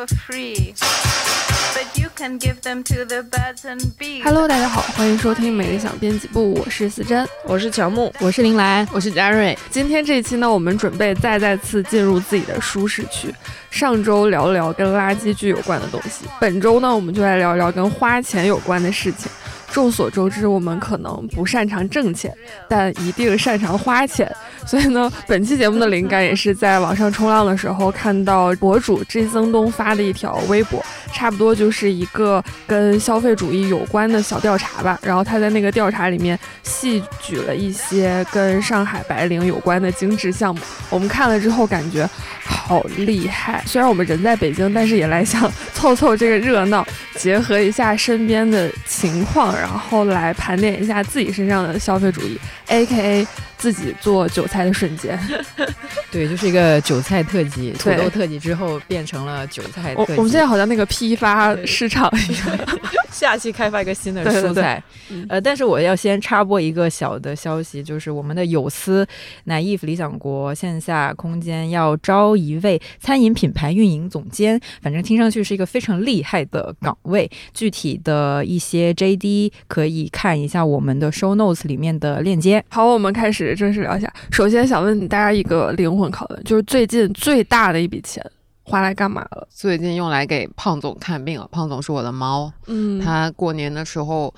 for free, but you can give them to the birds and bees. Hello，大家好，欢迎收听每日想编辑部，我是思珍，我是乔木，我是林兰，我是佳瑞。今天这一期呢，我们准备再再次进入自己的舒适区。上周聊聊跟垃圾剧有关的东西，本周呢，我们就来聊聊跟花钱有关的事情。众所周知，我们可能不擅长挣钱，但一定擅长花钱。所以呢，本期节目的灵感也是在网上冲浪的时候看到博主 J 曾东发的一条微博，差不多就是一个跟消费主义有关的小调查吧。然后他在那个调查里面细举了一些跟上海白领有关的精致项目，我们看了之后感觉好厉害。虽然我们人在北京，但是也来想凑凑这个热闹，结合一下身边的情况。然后来盘点一下自己身上的消费主义，A.K.A 自己做韭菜的瞬间。对，就是一个韭菜特辑，土豆特辑之后变成了韭菜特辑。我们现在好像那个批发市场一样，下期开发一个新的蔬菜。呃，但是我要先插播一个小的消息，就是我们的有思 naive 理想国线下空间要招一位餐饮品牌运营总监，反正听上去是一个非常厉害的岗位。具体的一些 J.D。可以看一下我们的 show notes 里面的链接。好，我们开始正式聊一下。首先想问大家一个灵魂拷问，就是最近最大的一笔钱花来干嘛了？最近用来给胖总看病了。胖总是我的猫，嗯，他过年的时候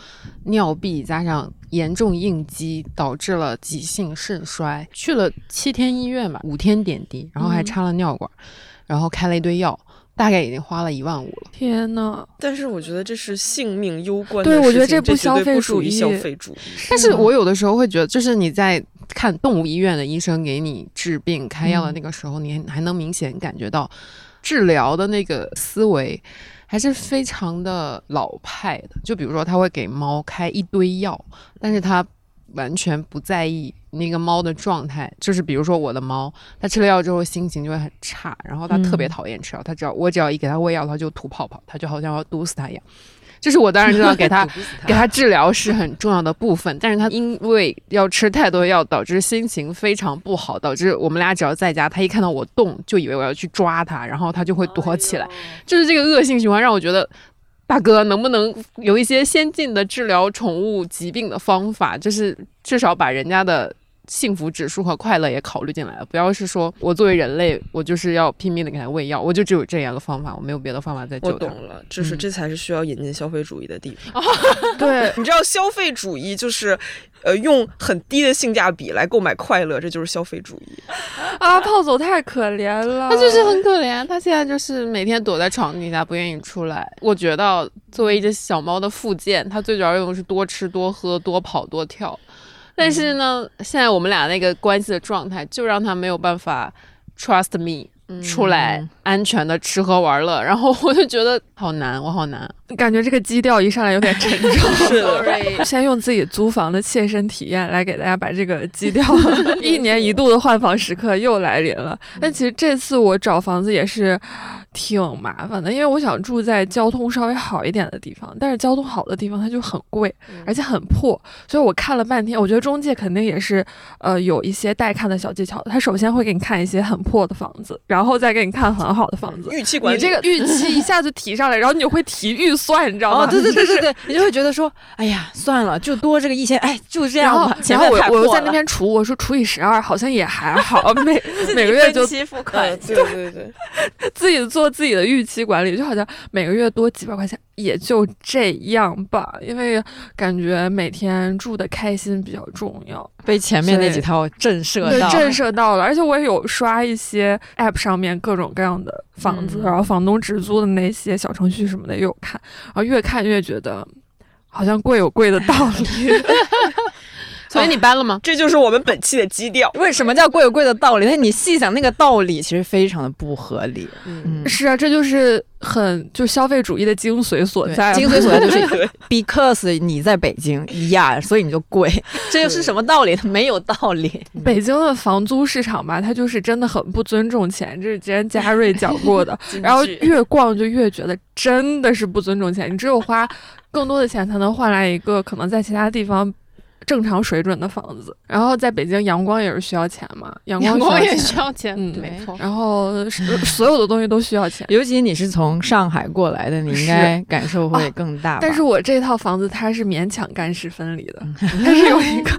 尿闭加上严重应激，导致了急性肾衰，去了七天医院吧，五天点滴，然后还插了尿管，然后开了一堆药。大概已经花了一万五了。天呐！但是我觉得这是性命攸关的事情。对，我觉得这不消费主义。消费主义。但是我有的时候会觉得，就是你在看动物医院的医生给你治病开药的那个时候，你还能明显感觉到治疗的那个思维还是非常的老派的。就比如说，他会给猫开一堆药，但是他。完全不在意那个猫的状态，就是比如说我的猫，它吃了药之后心情就会很差，然后它特别讨厌吃药，它只要我只要一给它喂药，它就吐泡泡，它就好像要毒死它一样。就是我当然知道给他 给他治疗是很重要的部分，但是他因为要吃太多药，导致心情非常不好，导致我们俩只要在家，他一看到我动，就以为我要去抓他，然后他就会躲起来，就是这个恶性循环让我觉得。大哥，能不能有一些先进的治疗宠物疾病的方法？就是至少把人家的幸福指数和快乐也考虑进来了。不要是说我作为人类，我就是要拼命的给他喂药，我就只有这样的方法，我没有别的方法在救我懂了，就是这才是需要引进消费主义的地方。对，你知道消费主义就是。呃，用很低的性价比来购买快乐，这就是消费主义啊！胖总太可怜了，他就是很可怜，他现在就是每天躲在床底下不愿意出来。我觉得作为一只小猫的附件，它最主要用的是多吃多喝多跑多跳。但是呢，现在我们俩那个关系的状态，就让他没有办法 trust me。出来安全的吃喝玩乐，然后我就觉得好难，我好难，感觉这个基调一上来有点沉重。是，先用自己租房的切身体验来给大家把这个基调，一年一度的换房时刻又来临了。但其实这次我找房子也是。挺麻烦的，因为我想住在交通稍微好一点的地方，但是交通好的地方它就很贵，而且很破，所以我看了半天，我觉得中介肯定也是，呃，有一些带看的小技巧的。他首先会给你看一些很破的房子，然后再给你看很好的房子。预期管理，你这个预期一下子提上来，然后你会提预算，你知道吗？哦对对对对对，你就会觉得说，哎呀，算了，就多这个一千，哎，就这样吧。然后我我又在那边除，我说除以十二，好像也还好，每每个月就期付款，对对对，自己。做自己的预期管理，就好像每个月多几百块钱也就这样吧，因为感觉每天住的开心比较重要。被前面那几套震慑到，震慑到了。而且我也有刷一些 app 上面各种各样的房子，然后房东直租的那些小程序什么的也有看，然后越看越觉得好像贵有贵的道理。所以你搬了吗？这就是我们本期的基调。为什么叫贵有贵的道理？但你细想那个道理，其实非常的不合理。嗯，是啊，这就是很就消费主义的精髓所在。精髓所在就是 because 你在北京呀，所以你就贵。这又是什么道理？没有道理。北京的房租市场吧，它就是真的很不尊重钱。这是之前嘉瑞讲过的。然后越逛就越觉得真的是不尊重钱。你只有花更多的钱，才能换来一个可能在其他地方。正常水准的房子。然后在北京，阳光也是需要钱嘛，阳光阳光也需要钱嗯没错。然后是所有的东西都需要钱。尤其你是从上海过来的，你应该感受会更大吧。但是我这套房子它是勉强干湿分离的，它是有一个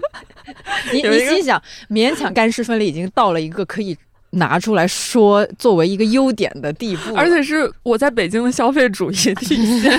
你个你心想，勉强干湿分离已经到了一个可以拿出来说作为一个优点的地步，而且是我在北京的消费主义体现。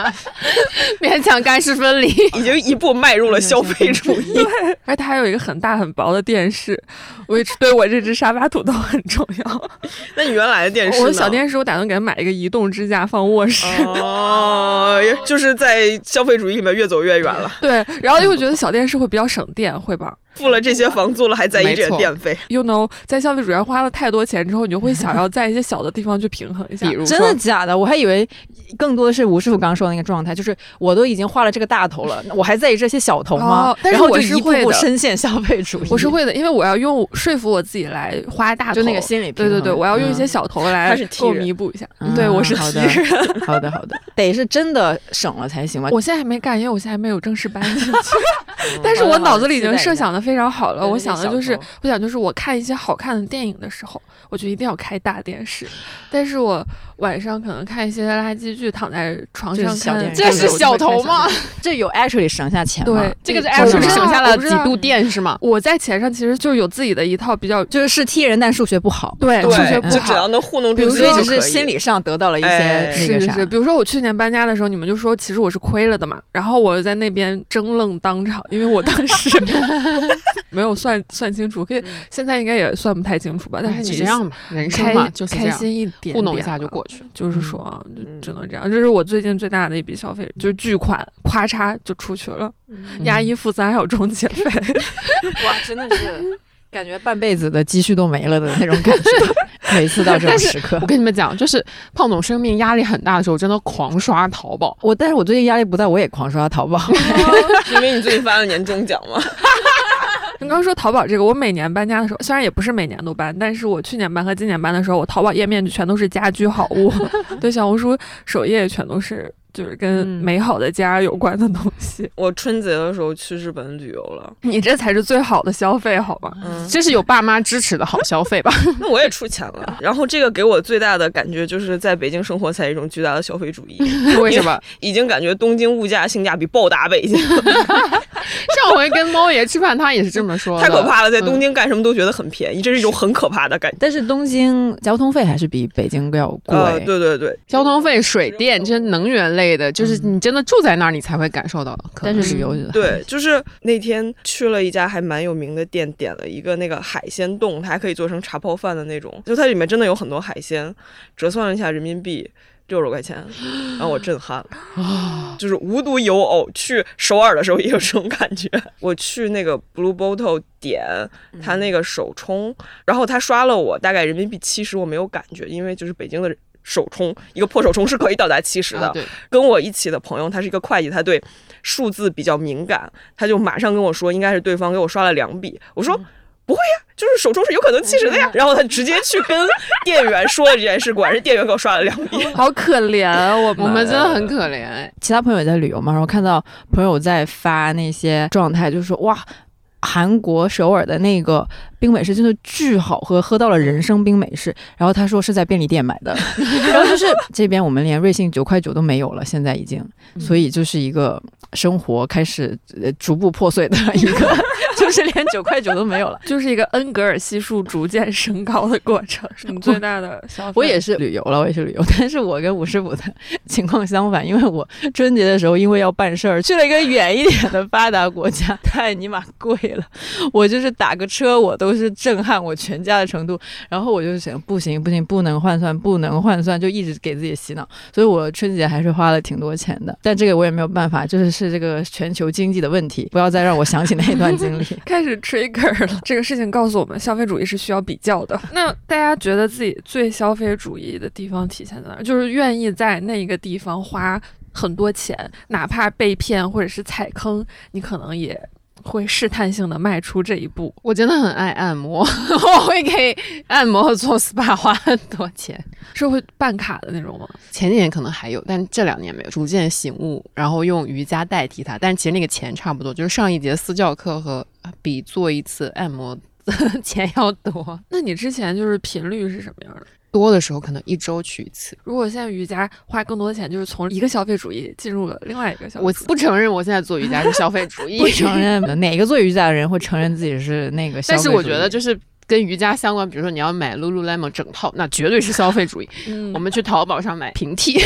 勉强干湿分离，已经一步迈入了消费主义。而且它还有一个很大很薄的电视，which 对我这只沙发土豆很重要。那你原来的电视？我的小电视，我打算给它买一个移动支架放卧室。哦，就是在消费主义里面越走越远了。对，然后又觉得小电视会比较省电，会吧付了这些房租了，还在意这电费。？You know，在消费主义上花了太多钱之后，你就会想要在一些小的地方去平衡一下。比如真的假的？我还以为更多的是吴师傅刚刚说的那个状态，就是我都已经花了这个大头了，我还在意这些小头吗？哦但是我然后就是一步会深陷消费主义。我是会的，因为我要用说服我自己来花大头，就那个心理平衡。对对对，我要用一些嗯小头来他是 T 给我弥补一下。嗯对，我是好 的。好的好的，得是真的省了才行吧。我现在还没干，因为我现在还没有正式搬进去。嗯但是我脑子里已经设想的非常好了。我想的就是，我想就是我看一些好看的电影的时候，我就一定要开大电视。但是我晚上可能看一些垃圾剧，躺在床上看，小电视这是小头吗？这有 actually 省下钱吗？对，这个是 actually 省下了几度电是吗？我在钱上其实就有自己的一套比较就是是 T 人，但数学不好，对数学，不好就只要。能糊弄只是心理上得到了一些哎那个啥。是是是，比如说我去年搬家的时候，你们就说其实我是亏了的嘛，然后我在那边争愣当场，因为我当时 没有算算清楚，可以现在应该也算不太清楚吧，但是哎你就这样吧，人生开嘛就开样，心一点，糊弄一下就过。去了。就是说只能这样。这是我最近最大的一笔消费，就是巨款，咔嚓就出去了，押一付三还有中介费。哇，真的是 感觉半辈子的积蓄都没了的那种感觉。每次到这种时刻我，跟你们讲，就是胖总生命压力很大的时候，真的狂刷淘宝。我但是我最近压力不大，我也狂刷淘宝。因为你最近发了年终奖嘛。你刚刚说淘宝这个，我每年搬家的时候，虽然也不是每年都搬，但是我去年搬和今年搬的时候，我淘宝页面全都是家居好物，对，小红书首页全都是就是跟嗯美好的家有关的东西。我春节的时候去日本旅游了，你这才是最好的消费，好吧？嗯，这是有爸妈支持的好消费吧？那我也出钱了。然后这个给我最大的感觉就是在北京生活才是一种巨大的消费主义，为什么？已经感觉东京物价性价比暴打北京，上回跟猫爷吃饭，他也是这么说的。太可怕了。在嗯东京干什么都觉得很便宜，这是一种很可怕的感觉。但是东京交通费还是比北京要贵。呃，对对对，交通费、水电这些能源类的，就是你真的住在那儿，你才会感受到。可能但是旅游对，就是那天去了一家还蛮有名的店，点了一个那个海鲜冻，它还可以做成茶泡饭的那种，就它里面真的有很多海鲜，折算了一下人民币。六十块钱，让我震撼了。就是无独有偶，去首尔的时候也有这种感觉。我去那个 Blue Bottle 点他那个手冲，然后他刷了我大概人民币七十，我没有感觉，因为就是北京的手冲，一个破手冲是可以到达七十的。啊，跟我一起的朋友，他是一个会计，他对数字比较敏感，他就马上跟我说，应该是对方给我刷了两笔。我说。不会呀，就是手冲是有可能七十的呀。然后他直接去跟店员说了这件事，果然是店员给我刷了两笔。好可怜啊，我们我们真的很可怜。哎其他朋友也在旅游嘛，然后看到朋友在发那些状态，就说哇，韩国首尔的那个冰美式真的巨好喝，喝到了人生冰美式。然后他说是在便利店买的，然后就是这边我们连瑞幸九块九都没有了，现在已经，所以就是一个生活开始呃逐步破碎的一个，就是连九块九都没有了。就是一个恩格尔系数逐渐升高的过程，是你最大的消费。我也是旅游了，我也是旅游，但是我跟吴师傅的情况相反，因为我春节的时候因为要办事儿，去了一个远一点的发达国家，太尼玛贵了，我就是打个车我都是震撼我全家的程度，然后我就想不行不行，不能换算，不能换算，就一直给自己洗脑，所以我春节还是花了挺多钱的，但这个我也没有办法，就是是这个全球经济的问题，不要再让我想起那一段经历。开始 trigger 了。这个事情告诉我们，消费主义是需要比较的。那大家觉得自己最消费主义的地方体现在哪儿？就是愿意在那个地方花很多钱，哪怕被骗或者是踩坑，你可能也会试探性的迈出这一步。我真的很爱按摩，我会给按摩和做 SPA 花很多钱。是会办卡的那种吗？前几年可能还有，但这两年没有，逐渐醒悟，然后用瑜伽代替它。但其实那个钱差不多，就是上一节私教课和比做一次按摩 钱要多。那你之前就是频率是什么样的？多的时候可能一周去一次。如果现在瑜伽花更多的钱，就是从一个消费主义进入了另外一个消费。我不承认我现在做瑜伽是消费主义，不承认 哪个做瑜伽的人会承认自己是那个？但是我觉得就是跟瑜伽相关，比如说你要买 Lululemon 整套，那绝对是消费主义。嗯我们去淘宝上买平替。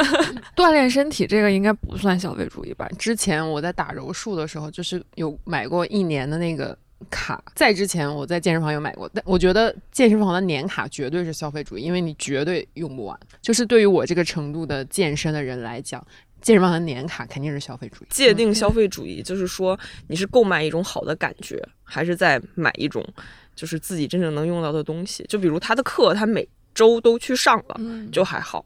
锻炼身体这个应该不算消费主义吧？之前我在打柔术的时候，就是有买过一年的那个。卡，在之前我在健身房有买过，但我觉得健身房的年卡绝对是消费主义，因为你绝对用不完。就是对于我这个程度的健身的人来讲，健身房的年卡肯定是消费主义。界定消费主义就是说，你是购买一种好的感觉，还是在买一种就是自己真正能用到的东西？就比如他的课，他每周都去上了，嗯，就还好，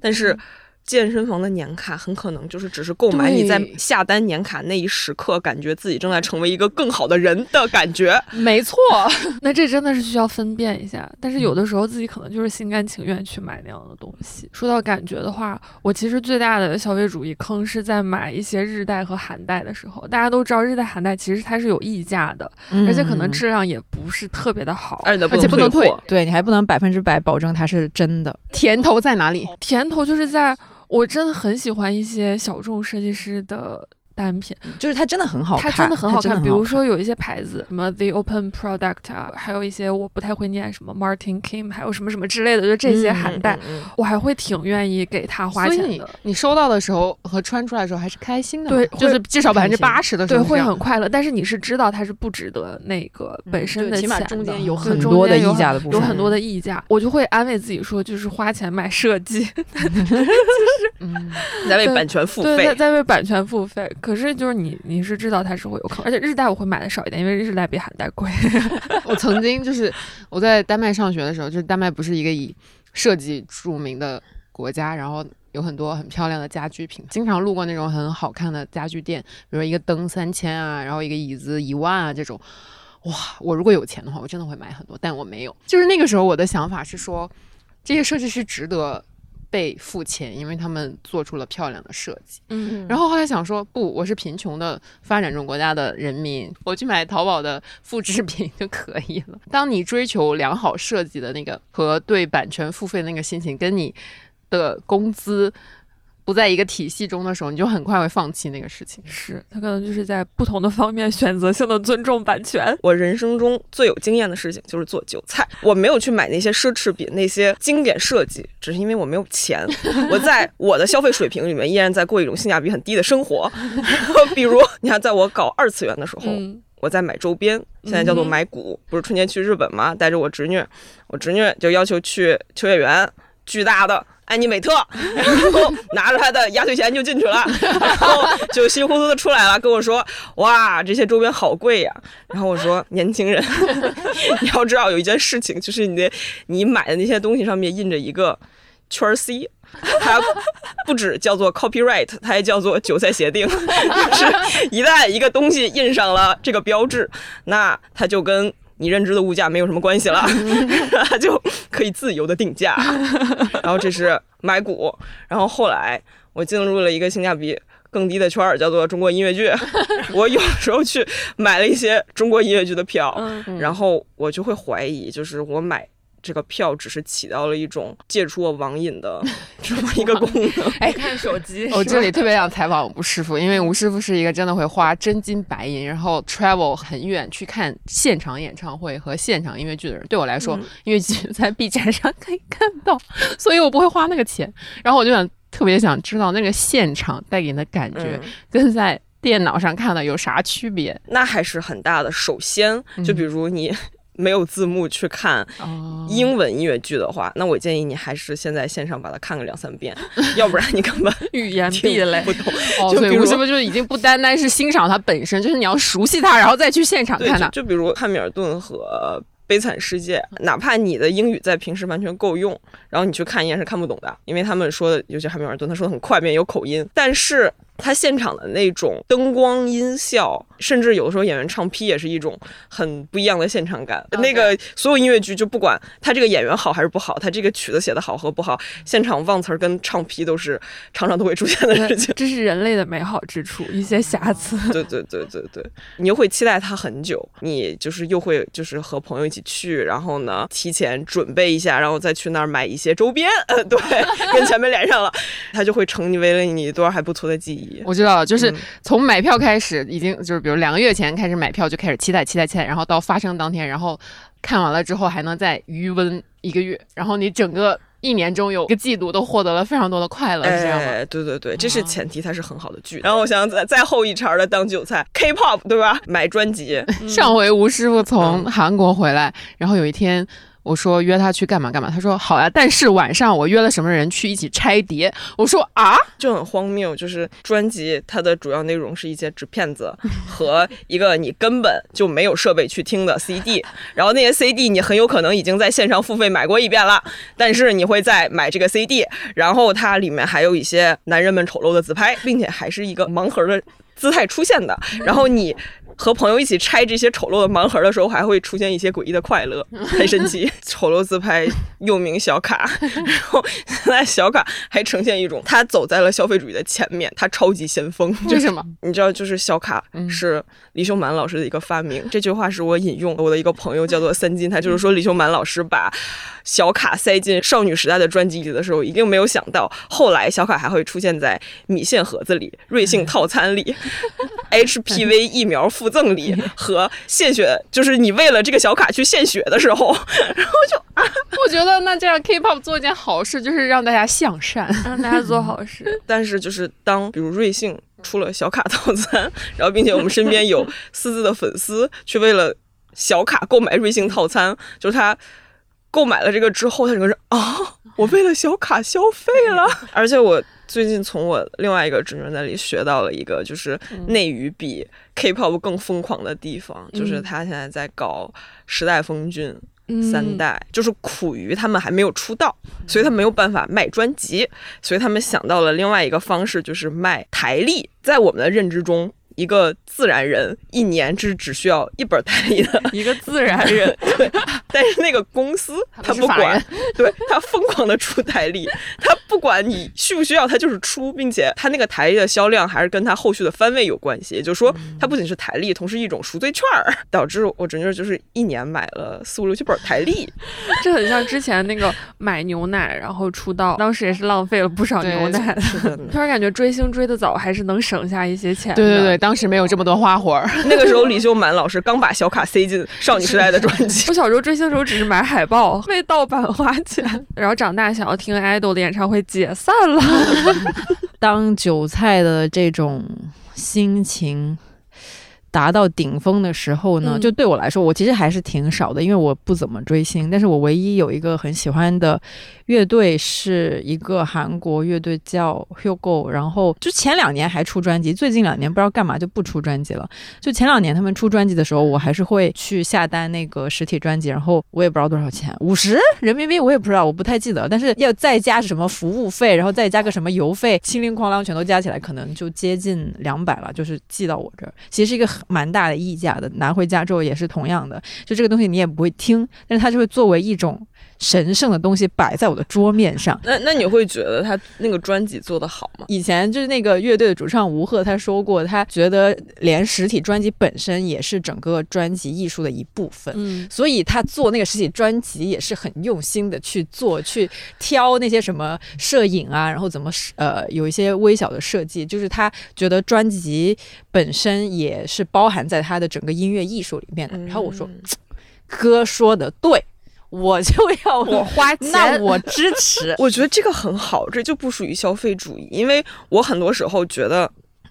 但是。健身房的年卡很可能就是只是购买你在下单年卡那一时刻，感觉自己正在成为一个更好的人的感觉。没错，那这真的是需要分辨一下。但是有的时候自己可能就是心甘情愿去买那样的东西。说到感觉的话，我其实最大的消费主义坑是在买一些日代和韩代的时候。大家都知道日代、韩代其实它是有溢价的，嗯而且可能质量也不是特别的好，而且而且不能退。对你还不能百分之百保证它是真的。甜头在哪里？甜头就是在。我真的很喜欢一些小众设计师的单品，就是它真的很好看，它真的很好看。比如说有一些牌子，什么 The Open Product 啊，还有一些我不太会念，什么 Martin Kim，还有什么什么之类的，就这些韩代，我还会挺愿意给他花钱的。你你收到的时候和穿出来的时候还是开心的，对，就是至少百分之八十的时对会很快乐。但是你是知道它是不值得那个本身的起码中间有很多的溢价的部分有很多的溢价，我就会安慰自己说，就是花钱买设计，嗯，你在为版权付费。在为版权付费。可是就是你你是知道它是会有坑，而且日代我会买的少一点，因为日代比韩代贵。我曾经就是我在丹麦上学的时候，就是丹麦不是一个以设计著名的国家，然后有很多很漂亮的家居品，经常路过那种很好看的家具店，比如说一个灯三千啊，然后一个椅子一万啊这种。哇，我如果有钱的话，我真的会买很多，但我没有。就是那个时候我的想法是说，这些设计师值得被付钱，因为他们做出了漂亮的设计。嗯然后后来想说，不，我是贫穷的发展中国家的人民，我去买淘宝的复制品就可以了。当你追求良好设计的那个和对版权付费的那个心情，跟你的工资不在一个体系中的时候，你就很快会放弃那个事情。是他可能就是在不同的方面选择性的尊重版权。我人生中最有经验的事情就是做韭菜。我没有去买那些奢侈品、那些经典设计，只是因为我没有钱。我在 我的消费水平里面依然在过一种性价比很低的生活。比如，你看，在我搞二次元的时候，嗯我在买周边，现在叫做买股。不是春节去日本吗？带着我侄女，我侄女就要求去秋叶原，巨大的。安妮美特，然后拿着他的压岁钱就进去了，然后就稀里糊涂的出来了，跟我说：“哇，这些周边好贵呀。”然后我说：“年轻人，你要知道有一件事情，就是你的你买的那些东西上面印着一个圈 C。”它不止叫做 copyright，它还叫做韭菜协定。就是一旦一个东西印上了这个标志，那它就跟你认知的物价没有什么关系了，它 就可以自由的定价。然后这是买股，然后后来我进入了一个性价比更低的圈儿，叫做中国音乐剧。我有时候去买了一些中国音乐剧的票，嗯然后我就会怀疑，就是我买。这个票只是起到了一种戒除我网瘾的 这么一个功能。哎，看手机。我这里特别想采访吴师傅，因为吴师傅是一个真的会花真金白银，然后 travel 很远去看现场演唱会和现场音乐剧的人。对我来说，嗯音乐剧在 B 站上可以看到，所以我不会花那个钱。然后我就想特别想知道那个现场带给你的感觉嗯跟在电脑上看的有啥区别？那还是很大的。首先，就比如你没有字幕去看哦英文音乐剧的话，那我建议你还是先在线上把它看个两三遍，要不然你根本语言壁听垒不。懂。哦，就比如所以吴师傅就已经不单单是欣赏它本身，就是你要熟悉它，然后再去现场，看它就。比如汉密尔顿和。悲惨世界，哪怕你的英语在平时完全够用，然后你去看一眼是看不懂的，因为他们说的，尤其汉密尔顿，他说的很快，面有口音。但是他现场的那种灯光、音效，甚至有的时候演员唱 P 也是一种很不一样的现场感。那个所有音乐剧就不管他这个演员好还是不好，他这个曲子写的好和不好，现场忘词儿跟唱 P 都是常常都会出现的事情。这是人类的美好之处，一些瑕疵。对对对对对，你又会期待它很久，你就是又会就是和朋友一起去，然后呢提前准备一下，然后再去那儿买一些周边。呃，对，跟前面连上了，它就会成为了你一段还不错的记忆。我知道了，就是从买票开始，已经就是比如两个月前开始买票就开始期待期待期待，然后到发生当天，然后看完了之后还能再余温一个月，然后你整个一年中有一个季度都获得了非常多的快乐，是这样吗？哎，对对对，这是前提，它是很好的剧。然后我想再再后一茬的当韭菜，K-pop 对吧？买专辑，上回吴师傅从韩国回来，然后有一天。我说约他去干嘛干嘛，他说好呀，但是晚上我约了什么人去一起拆碟。我说啊，就很荒谬，就是专辑它的主要内容是一些纸片子 和一个你根本就没有设备去听的 CD，然后那些 CD 你很有可能已经在线上付费买过一遍了，但是你会再买这个 CD，然后它里面还有一些男人们丑陋的自拍，并且还是一个盲盒的姿态出现的，然后你。和朋友一起拆这些丑陋的盲盒的时候，还会出现一些诡异的快乐，很神奇。丑陋自拍又名小卡，然后现在小卡还呈现一种他走在了消费主义的前面，他超级先锋。为什么？你知道，就是小卡是李秀满老师的一个发明。这句话是我引用我的一个朋友叫做三金，他就是说李秀满老师把小卡塞进少女时代的专辑里的时候，一定没有想到后来小卡还会出现在米线盒子里、瑞幸套餐里、HPV 疫苗附。附赠礼和献血，就是你为了这个小卡去献血的时候，然后就啊，我觉得那这样 K-pop 做一件好事，就是让大家向善，让大家做好事。但是就是当比如瑞幸出了小卡套餐，然后并且我们身边有私自的粉丝去为了小卡购买瑞幸套餐，就是他购买了这个之后，他整个人啊，我为了小卡消费了，而且我。最近从我另外一个侄女那里学到了一个，就是内娱比 K-pop 更疯狂的地方，就是他现在在搞时代峰峻三代，就是苦于他们还没有出道，所以他没有办法卖专辑，所以他们想到了另外一个方式，就是卖台历。在我们的认知中。一个自然人一年只只需要一本台历的一个自然人，对。但是那个公司他不管，对他疯狂的出台历，他不管你需不需要，他就是出，并且他那个台历的销量还是跟他后续的番位有关系。也就是说，他不仅是台历，同时一种赎罪券儿，导致我侄女就是一年买了四五六七本台历。这很像之前那个买牛奶然后出道，当时也是浪费了不少牛奶。突然感觉追星追的早，还是能省下一些钱。对对对。当时没有这么多花活儿，那个时候李秀满老师刚把小卡塞进少女时代的专辑。我小时候追星的时候只是买海报，为盗版花钱，然后长大想要听 idol 的演唱会解散了。当韭菜的这种心情。达到顶峰的时候呢，就对我来说，我其实还是挺少的，因为我不怎么追星。但是我唯一有一个很喜欢的乐队是一个韩国乐队叫 Hugo，然后就前两年还出专辑，最近两年不知道干嘛就不出专辑了。就前两年他们出专辑的时候，我还是会去下单那个实体专辑，然后我也不知道多少钱，五十 人民币我也不知道，我不太记得。但是要再加什么服务费，然后再加个什么邮费，清零哐啷全都加起来，可能就接近两百了，就是寄到我这儿，其实是一个很。蛮大的溢价的，拿回家之后也是同样的，就这个东西你也不会听，但是它就会作为一种神圣的东西摆在我的桌面上。那那你会觉得他那个专辑做的好吗？以前就是那个乐队的主唱吴赫他说过，他觉得连实体专辑本身也是整个专辑艺术的一部分，嗯，所以他做那个实体专辑也是很用心的去做，去挑那些什么摄影啊，然后怎么呃有一些微小的设计，就是他觉得专辑本身也是。包含在他的整个音乐艺术里面的。然后我说：“哥说的对，我就要我花钱，那我支持。我觉得这个很好，这就不属于消费主义。因为我很多时候觉得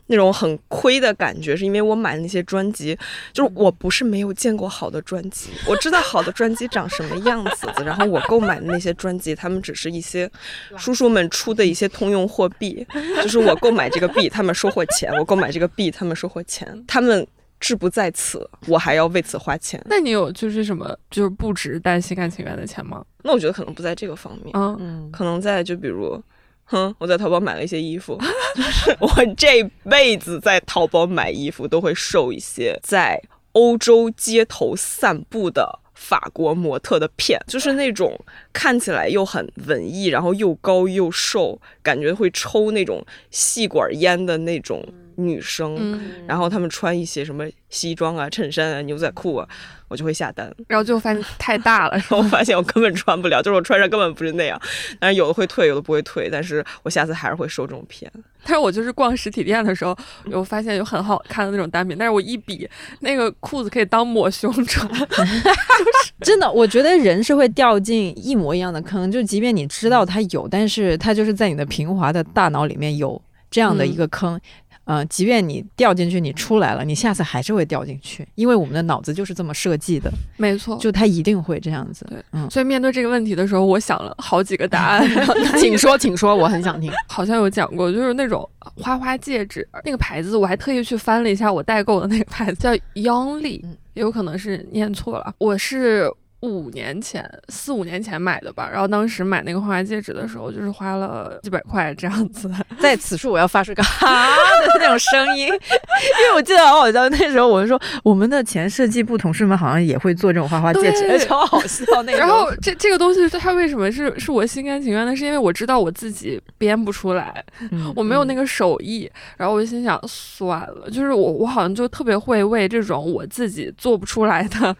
那种很亏的感觉，是因为我买那些专辑，就是我不是没有见过好的专辑，我知道好的专辑长什么样子的。然后我购买的那些专辑，他们只是一些叔叔们出的一些通用货币，就是我购买这个币，他们收获钱；我购买这个币，他们收获钱，他们。”志不在此，我还要为此花钱。那你有就是什么就是不值但心甘情愿的钱吗？那我觉得可能不在这个方面，嗯，可能在就比如哼，我在淘宝买了一些衣服，我这辈子在淘宝买衣服都会受一些在欧洲街头散步的法国模特的骗，就是那种看起来又很文艺，然后又高又瘦，感觉会抽那种细管烟的那种女生，嗯，然后她们穿一些什么西装啊、衬衫啊、牛仔裤啊，我就会下单。然后最后发现太大了，我发现我根本穿不了，就是我穿上根本不是那样。但是有的会退，有的不会退，但是我下次还是会受这种骗。但是我就是逛实体店的时候，有发现有很好看的那种单品，但是我一比那个裤子可以当抹胸穿，真的，我觉得人是会掉进一模一样的坑，就即便你知道它有，但是它就是在你的平滑的大脑里面有这样的一个坑。嗯、即便你掉进去，你出来了，你下次还是会掉进去，因为我们的脑子就是这么设计的，没错，就它一定会这样子。对嗯，所以面对这个问题的时候，我想了好几个答案 请说，请说，我很想听。好像有讲过，就是那种花花戒指，那个牌子我还特意去翻了一下我代购的那个牌子，叫 Youngly，有可能是念错了。我是五年前、四五年前买的吧，然后当时买那个花花戒指的时候，就是花了几百块这样子。在此处我要发出个 哈的那种声音，因为我记得好好笑，那时候我就说我们的前设计部同事们好像也会做这种花花戒指，对超好笑那种。然后这这个东西它为什么是是我心甘情愿的？是因为我知道我自己编不出来，嗯我没有那个手艺，然后我就心想算了，就是我我好像就特别会为这种我自己做不出来的嗯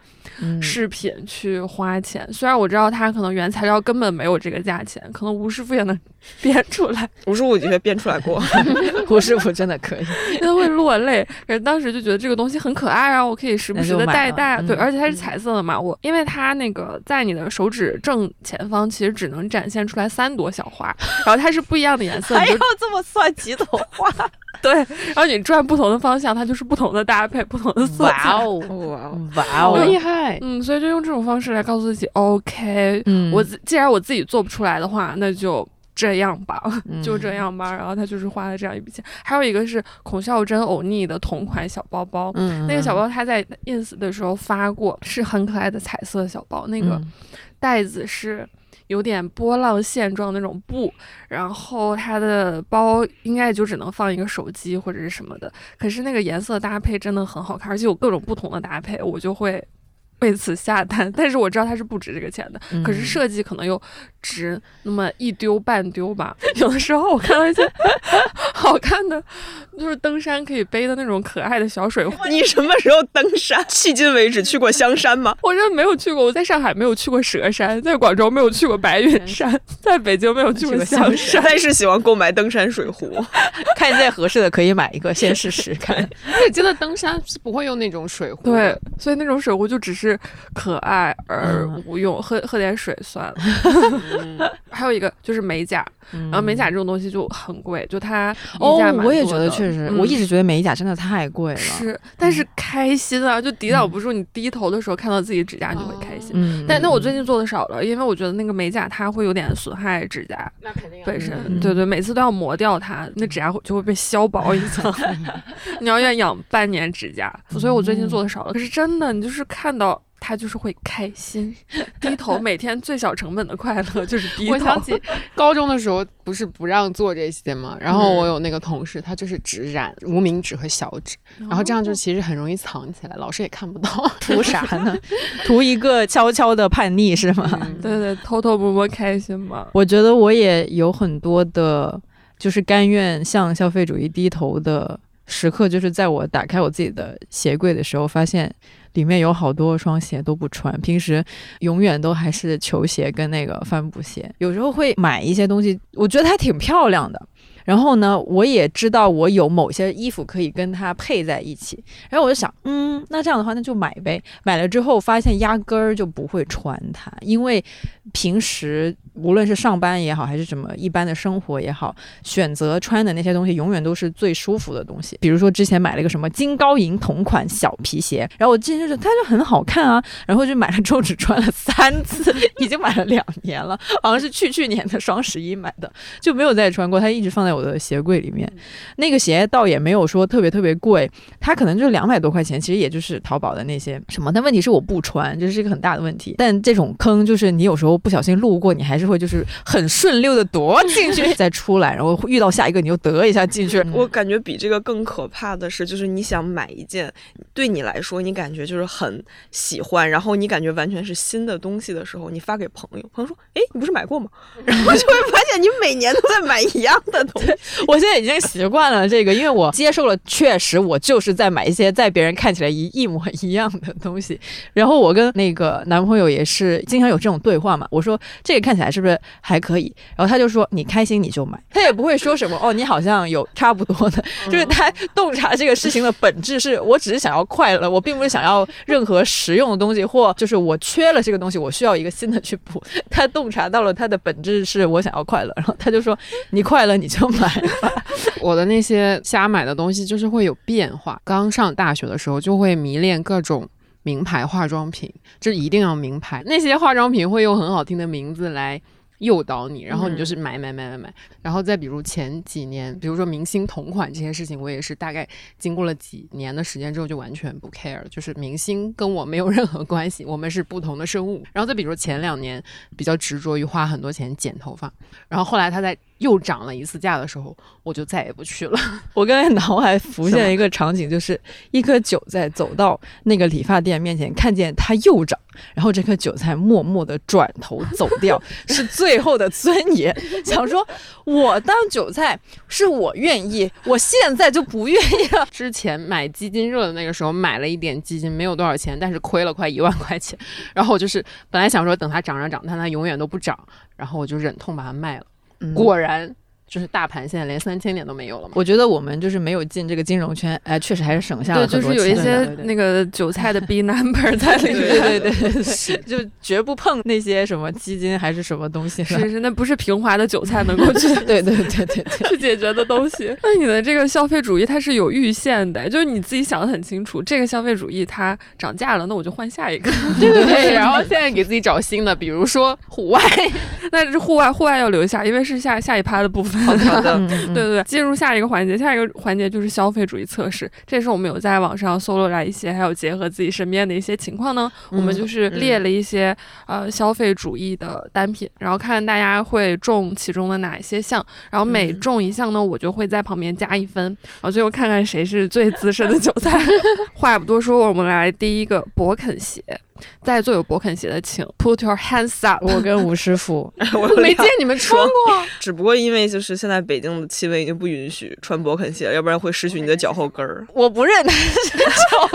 饰品去花钱。虽然我知道它可能原材料根本没有这个价钱，可能吴师傅也能编出来，吴师傅的确编出来过，吴师傅真的可以，真的会落泪。可是当时就觉得这个东西很可爱啊，我可以时不时的戴戴。对，嗯而且它是彩色的嘛，我因为它那个在你的手指正前方其实只能展现出来三朵小花，然后它是不一样的颜色，还要这么算几朵花？对，然后你转不同的方向，它就是不同的搭配，不同的色彩。哦，哇哦，哇哦，厉害！嗯，所以就用这种方式来告诉自己，OK，、嗯我自既然我自己做不出来的话，那就这样吧，就嗯这样吧。然后他就是花了这样一笔钱。还有一个是孔孝真欧尼的同款小包包，嗯那个小包他在 ins 的时候发过，是很可爱的彩色小包，那个嗯袋子是。有点波浪线状那种布，然后它的包应该也就只能放一个手机或者是什么的。可是那个颜色搭配真的很好看，而且有各种不同的搭配，我就会为此下单。但是我知道它是不值这个钱的，可是嗯设计可能又值那么一丢半丢吧。有的时候我看到一些 好看的，就是登山可以背的那种可爱的小水壶。你什么时候登山？迄今为止去过香山吗？我真的没有去过，我在上海没有去过蛇山，在广州没有去过白云山，在北京没有去过香山。但 是喜欢购买登山水壶。看见合适的可以买一个，先试试看。对，真的登山是不会用那种水壶对。，所以那种水壶就只是可爱而嗯无用，喝喝点水算了。还有一个就是美甲，然然后美甲这种东西就很贵，就它哦我也觉得确实，嗯我一直觉得美甲真的太贵了。是，但是开心啊，就抵挡不住你低头的时候看到自己指甲就会开心。嗯，但那我最近做的少了，因为我觉得那个美甲它会有点损害指甲那肯定本身，嗯对对，每次都要磨掉它，那指甲会就会被削薄一层。你要要养半年指甲，所以我最近做的少了。可是真的，你就是看到。它就是会开心，低头每天最小成本的快乐就是 低头。我想起高中的时候，不是不让做这些吗？然后我有那个同事，他就是只染无名指和小指，然后这样就其实很容易藏起来，老师也看不到。图啥呢？图一个悄悄的叛逆是吗？嗯对对，偷偷摸摸开心嘛。我觉得我也有很多的，就是甘愿向消费主义低头的时刻，就是在我打开我自己的鞋柜的时候，发现里面有好多双鞋都不穿，平时永远都还是球鞋跟那个帆布鞋，有时候会买一些东西，我觉得还挺漂亮的。然后呢，我也知道我有某些衣服可以跟它配在一起，然后我就想，嗯，那这样的话那就买呗。买了之后发现压根儿就不会穿它，因为平时无论是上班也好，还是什么一般的生活也好，选择穿的那些东西永远都是最舒服的东西。比如说之前买了一个什么金高银同款小皮鞋，然后我之前就觉得它就很好看啊，然后就买了之后只穿了三次，已经买了两年了，好像是去去年的双十一买的，就没有再穿过，它一直放在在我的鞋柜里面。那个鞋倒也没有说特别特别贵，它可能就是两百多块钱，其实也就是淘宝的那些什么。但问题是我不穿，这是一个很大的问题。但这种坑就是你有时候不小心路过，你还是会就是很顺溜的躲进去再出来，然后遇到下一个你又得一下进去。我感觉比这个更可怕的是，就是你想买一件对你来说你感觉就是很喜欢，然后你感觉完全是新的东西的时候，你发给朋友，朋友说：“哎，你不是买过吗？”然后就会发现你每年都在买一样的东西。我现在已经习惯了这个，因为我接受了，确实我就是在买一些在别人看起来一一模一样的东西。然后我跟那个男朋友也是经常有这种对话嘛，我说这个看起来是不是还可以？然后他就说你开心你就买，他也不会说什么哦，你好像有差不多的，就是他洞察这个事情的本质是我只是想要快乐，我并不是想要任何实用的东西，或就是我缺了这个东西，我需要一个新的去补。他洞察到了他的本质是我想要快乐，然后他就说你快乐你就买吧。我的那些瞎买的东西就是会有变化。刚上大学的时候就会迷恋各种名牌化妆品，这一定要名牌。那些化妆品会用很好听的名字来。诱导你，然后你就是买买买买买，然后再比如前几年，比如说明星同款这些事情，我也是大概经过了几年的时间之后就完全不 care，就是明星跟我没有任何关系，我们是不同的生物。然后再比如前两年比较执着于花很多钱剪头发，然后后来他在又涨了一次价的时候，我就再也不去了。我刚才脑海浮现一个场景，就是一颗韭菜走到那个理发店面前，看见它又涨。然后这颗韭菜默默的转头走掉，是最后的尊严。想说，我当韭菜是我愿意，我现在就不愿意了。之前买基金热的那个时候，买了一点基金，没有多少钱，但是亏了快一万块钱。然后我就是本来想说等它涨涨涨，但它永远都不涨，然后我就忍痛把它卖了。果然。就是大盘现在连三千点都没有了嘛？我觉得我们就是没有进这个金融圈，哎，确实还是省下了对，就是有一些那个韭菜的 B number 在里面，对对对，是就绝不碰那些什么基金还是什么东西。是是，那不是平滑的韭菜能够去 对对对对对去解决的东西。那你的这个消费主义它是有预限的，就是你自己想的很清楚，这个消费主义它涨价了，那我就换下一个。对对对，然后现在给自己找新的，比如说户外，那是户外户外要留下，因为是下下一趴的部分。好的，对对对，进入下一个环节，下一个环节就是消费主义测试。这是我们有在网上搜罗来一些，还有结合自己身边的一些情况呢，我们就是列了一些呃消费主义的单品，然后看大家会中其中的哪一些项，然后每中一项呢，我就会在旁边加一分，然后最后看看谁是最资深的韭菜。话不多说，我们来第一个勃肯鞋。在座有勃肯鞋的，请 put your hands up。我跟吴师傅，我没见你们穿过。只不过因为就是现在北京的气温已经不允许穿勃肯鞋，要不然会失去你的脚后跟儿。我不认他是脚后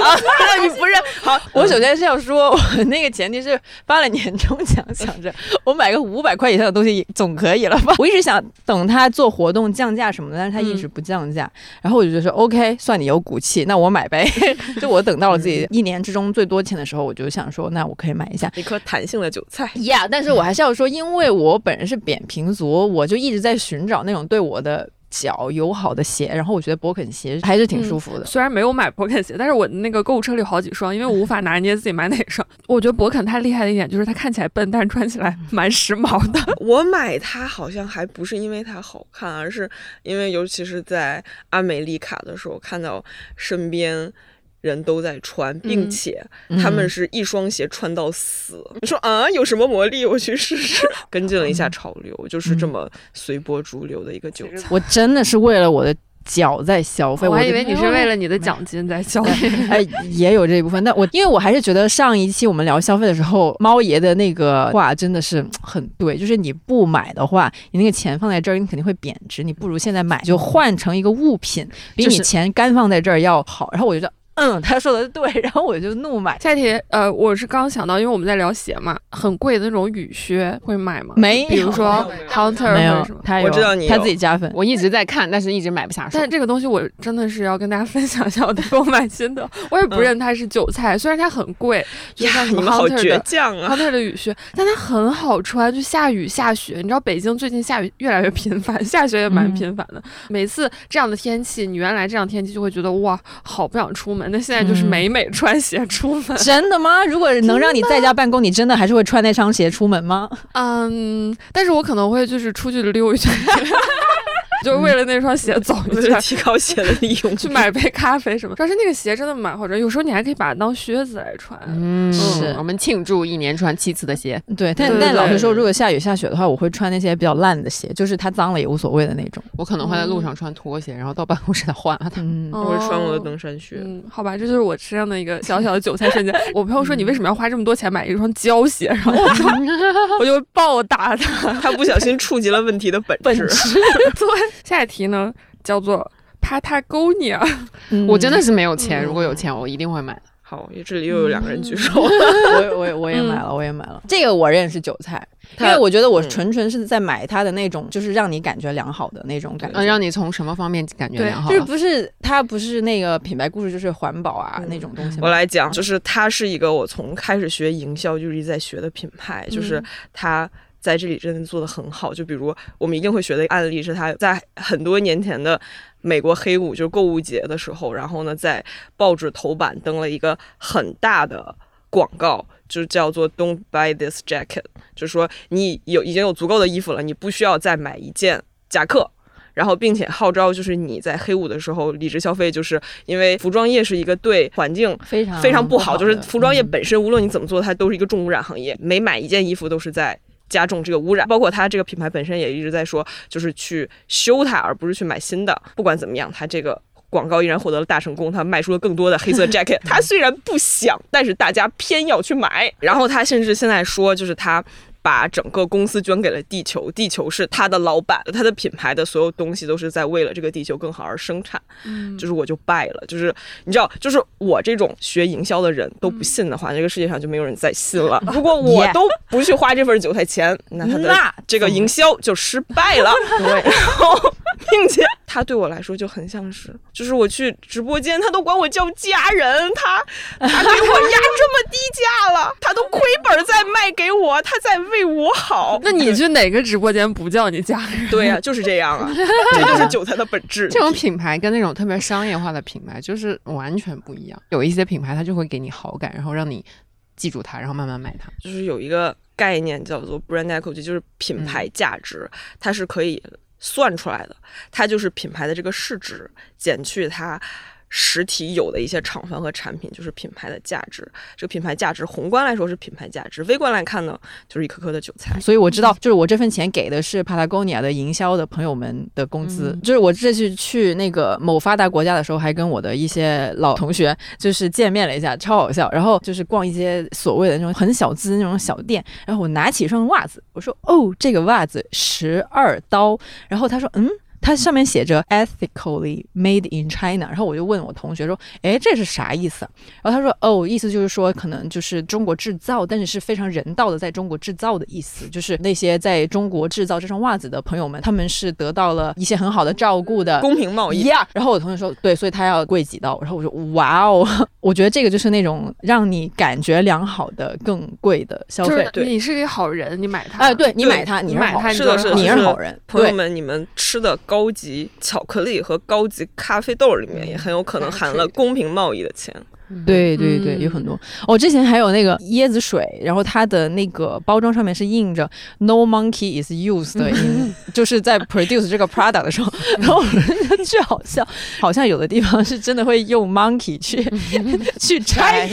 跟，你不认。好，我首先是要说，我那个前提是发了年终奖，想着我买个五百块以上的东西总可以了吧？我一直想等他做活动降价什么的，但是他一直不降价，然后我就觉得说 OK，算你有骨气，那我买呗。就我等到了自己一年之中最多钱的时候，我就想说。说那我可以买一下一颗弹性的韭菜呀，但是我还是要说，因为我本人是扁平足，我就一直在寻找那种对我的脚友好的鞋，然后我觉得博肯鞋还是挺舒服的。虽然没有买博肯鞋，但是我那个购物车里有好几双，因为我无法拿捏自己买哪双。我觉得博肯太厉害的一点就是它看起来笨，但是穿起来蛮时髦的。我买它好像还不是因为它好看，而是因为尤其是在阿美丽卡的时候看到身边。人都在穿，并且他们是一双鞋穿到死。你说啊，有什么魔力？我去试试。跟进了一下潮流，就是这么随波逐流的一个韭菜。我真的是为了我的脚在消费，我还以为你是为了你的奖金在消费。哎，也有这一部分。但我因为我还是觉得上一期我们聊消费的时候，猫爷的那个话真的是很对，就是你不买的话，你那个钱放在这儿，你肯定会贬值。你不如现在买，就换成一个物品，比你钱干放在这儿要好。然后我觉得。嗯，他说的对，然后我就怒买。下一题，呃，我是刚想到，因为我们在聊鞋嘛，很贵的那种雨靴会买吗？没，比如说 Hunter 没有，他我知道你他自己加分。我一直在看，但是一直买不下手。但这个东西我真的是要跟大家分享一下我的购买心得。我也不认它是韭菜，虽然它很贵，就像什么 Hunter 的雨靴，但它很好穿，就下雨下雪。你知道北京最近下雨越来越频繁，下雪也蛮频繁的。每次这样的天气，你原来这样天气就会觉得哇，好不想出门。那现在就是美。美穿鞋出门，真的吗？如果能让你在家办公，你真的还是会穿那双鞋出门吗？嗯，但是我可能会就是出去溜一圈。就为了那双鞋走一为了圈。提高鞋的利用，去买杯咖啡什么，主要是那个鞋真的蛮好穿，有时候你还可以把它当靴子来穿。嗯，是我们庆祝一年穿七次的鞋。对，但但老实说，如果下雨下雪的话，我会穿那些比较烂的鞋，就是它脏了也无所谓的那种。我可能会在路上穿拖鞋，然后到办公室再换了它。我会穿我的登山靴。嗯，好吧，这就是我身上的一个小小的韭菜瞬间。我朋友说你为什么要花这么多钱买一双胶鞋？然后我说 我就暴打他。他不小心触及了问题的本质。对，下一题呢叫做 Patagonia，嗯我真的是没有钱，嗯如果有钱，我一定会买的。好，这里又有两个人举手。我也我也我也买了，我也买了。这个我认识韭菜，因为我觉得我嗯纯纯是在买它的那种，就是让你感觉良好的那种感觉。嗯，让你从什么方面感觉良好就是？不是它不是那个品牌故事，就是环保啊、那种东西。我来讲，就是它是一个我从开始学营销就一直在学的品牌，就是它。在这里真的做的很好，就比如我们一定会学的案例是，他在很多年前的美国黑五，就是购物节的时候，然后呢，在报纸头版登了一个很大的广告，就叫做 "Don't buy this jacket"，就是说你有已经有足够的衣服了，你不需要再买一件夹克。然后，并且号召就是你在黑五的时候理智消费，就是因为服装业是一个对环境非常非常不好，就是服装业嗯本身，无论你怎么做，它都是一个重污染行业。每买一件衣服都是在加重这个污染，包括它这个品牌本身也一直在说，就是去修它，而不是去买新的。不管怎么样，它这个。广告依然获得了大成功，他卖出了更多的黑色 jacket。他虽然不想，但是大家偏要去买。然后他甚至现在说，就是他把整个公司捐给了地球，地球是他的老板，他的品牌的所有东西都是在为了这个地球更好而生产。嗯，就是我就败了，就是你知道，就是我这种学营销的人都不信的话，这个世界上就没有人再信了。如果我都不去花这份韭菜钱，那他的那这个营销就失败了。对，然后，并且他对我来说就很像是，就是我去直播间，他都管我叫家人，他他给我压这么低价了，他都亏本在卖给我，他在为我好。那你去哪个直播间不叫你家人？对呀、就是这样啊，这就是韭菜的本质。这种品牌跟那种特别商业化的品牌就是完全不一样。有一些品牌它就会给你好感，然后让你记住它，然后慢慢买它。就是有一个概念叫做 brand equity，就是品牌价值，它是可以算出来的。它就是品牌的这个市值减去它实体有的一些厂房和产品，就是品牌的价值。这个品牌价值宏观来说是品牌价值，微观来看呢，就是一颗颗的韭菜。所以我知道，就是我这份钱给的是 Patagonia 的营销的朋友们的工资。嗯就是我这次去那个某发达国家的时候，还跟我的一些老同学就是见面了一下，超好笑。然后就是逛一些所谓的那种很小资那种小店，然后我拿起一双袜子，我说：“哦，这个袜子十二刀。”然后他说：“嗯。”它上面写着 ethically made in China，然后我就问我同学说，哎，这是啥意思啊？然后他说，哦，意思就是说，可能就是中国制造，但是是非常人道的，在中国制造的意思，就是那些在中国制造这双袜子的朋友们，他们是得到了一些很好的照顾的。公平贸易。呀然后我同学说，对，所以他要贵几刀。然后我说，哇哦，我觉得这个就是那种让你感觉良好的更贵的消费就是。对你是一个好人，你买它。哎，对你买它，你买它你是的，是的，你是的是好人，朋友们，你们吃的高级巧克力和高级咖啡豆里面，也很有可能含了公平贸易的钱。对对对，嗯有很多。我、之前还有那个椰子水，然后它的那个包装上面是印着 “No monkey is used” in，就是在 produce 这个 product 的时候，然后巨好笑，好像有的地方是真的会用 monkey 去 去拆，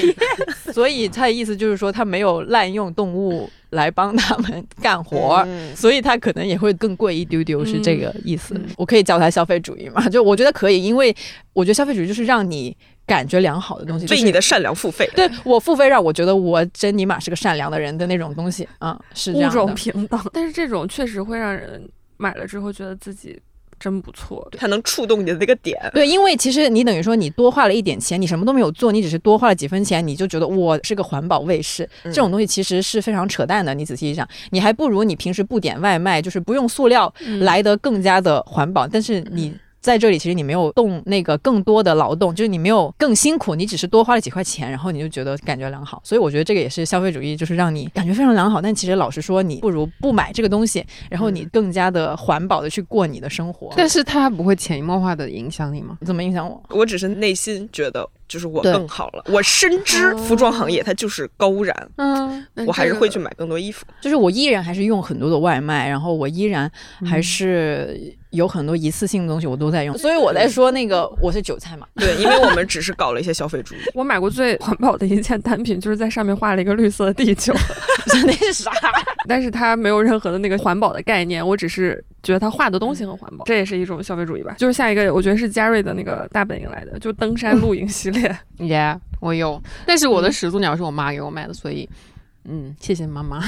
所以它的意思就是说它没有滥用动物来帮他们干活。嗯所以它可能也会更贵一丢丢，是这个意思。嗯我可以叫它消费主义嘛？就我觉得可以，因为我觉得消费主义就是让你感觉良好的东西，就是为你的善良付费。对我付费让我觉得我真尼玛是个善良的人的那种东西啊、是这物样的。种平等，但是这种确实会让人买了之后觉得自己真不错。它能触动你的那个点。对，因为其实你等于说你多花了一点钱，你什么都没有做，你只是多花了几分钱，你就觉得我是个环保卫士，嗯这种东西其实是非常扯淡的。你仔细一想，你还不如你平时不点外卖，就是不用塑料嗯来得更加的环保，但是你。在这里，其实你没有动那个更多的劳动，就是你没有更辛苦，你只是多花了几块钱，然后你就觉得感觉良好。所以我觉得这个也是消费主义，就是让你感觉非常良好，但其实老实说，你不如不买这个东西，然后你更加的环保的去过你的生活。但是它不会潜移默化的影响你吗？怎么影响我？我只是内心觉得就是我更好了。我深知服装行业它就是高污染，嗯，我还是会去买更多衣服。就是我依然还是用很多的外卖，然后我依然还是有很多一次性的东西我都在用，所以我在说那个我是韭菜嘛，对，因为我们只是搞了一些消费主义。我买过最环保的一件单品，就是在上面画了一个绿色的地球，那是啥？但是它没有任何的那个环保的概念，我只是觉得他画的东西很环保，这也是一种消费主义吧。就是下一个，我觉得是嘉瑞的那个大本营来的，就登山露营系列。Yeah，我有，但是我的始祖鸟是我妈给我买的，所以。嗯，谢谢妈妈。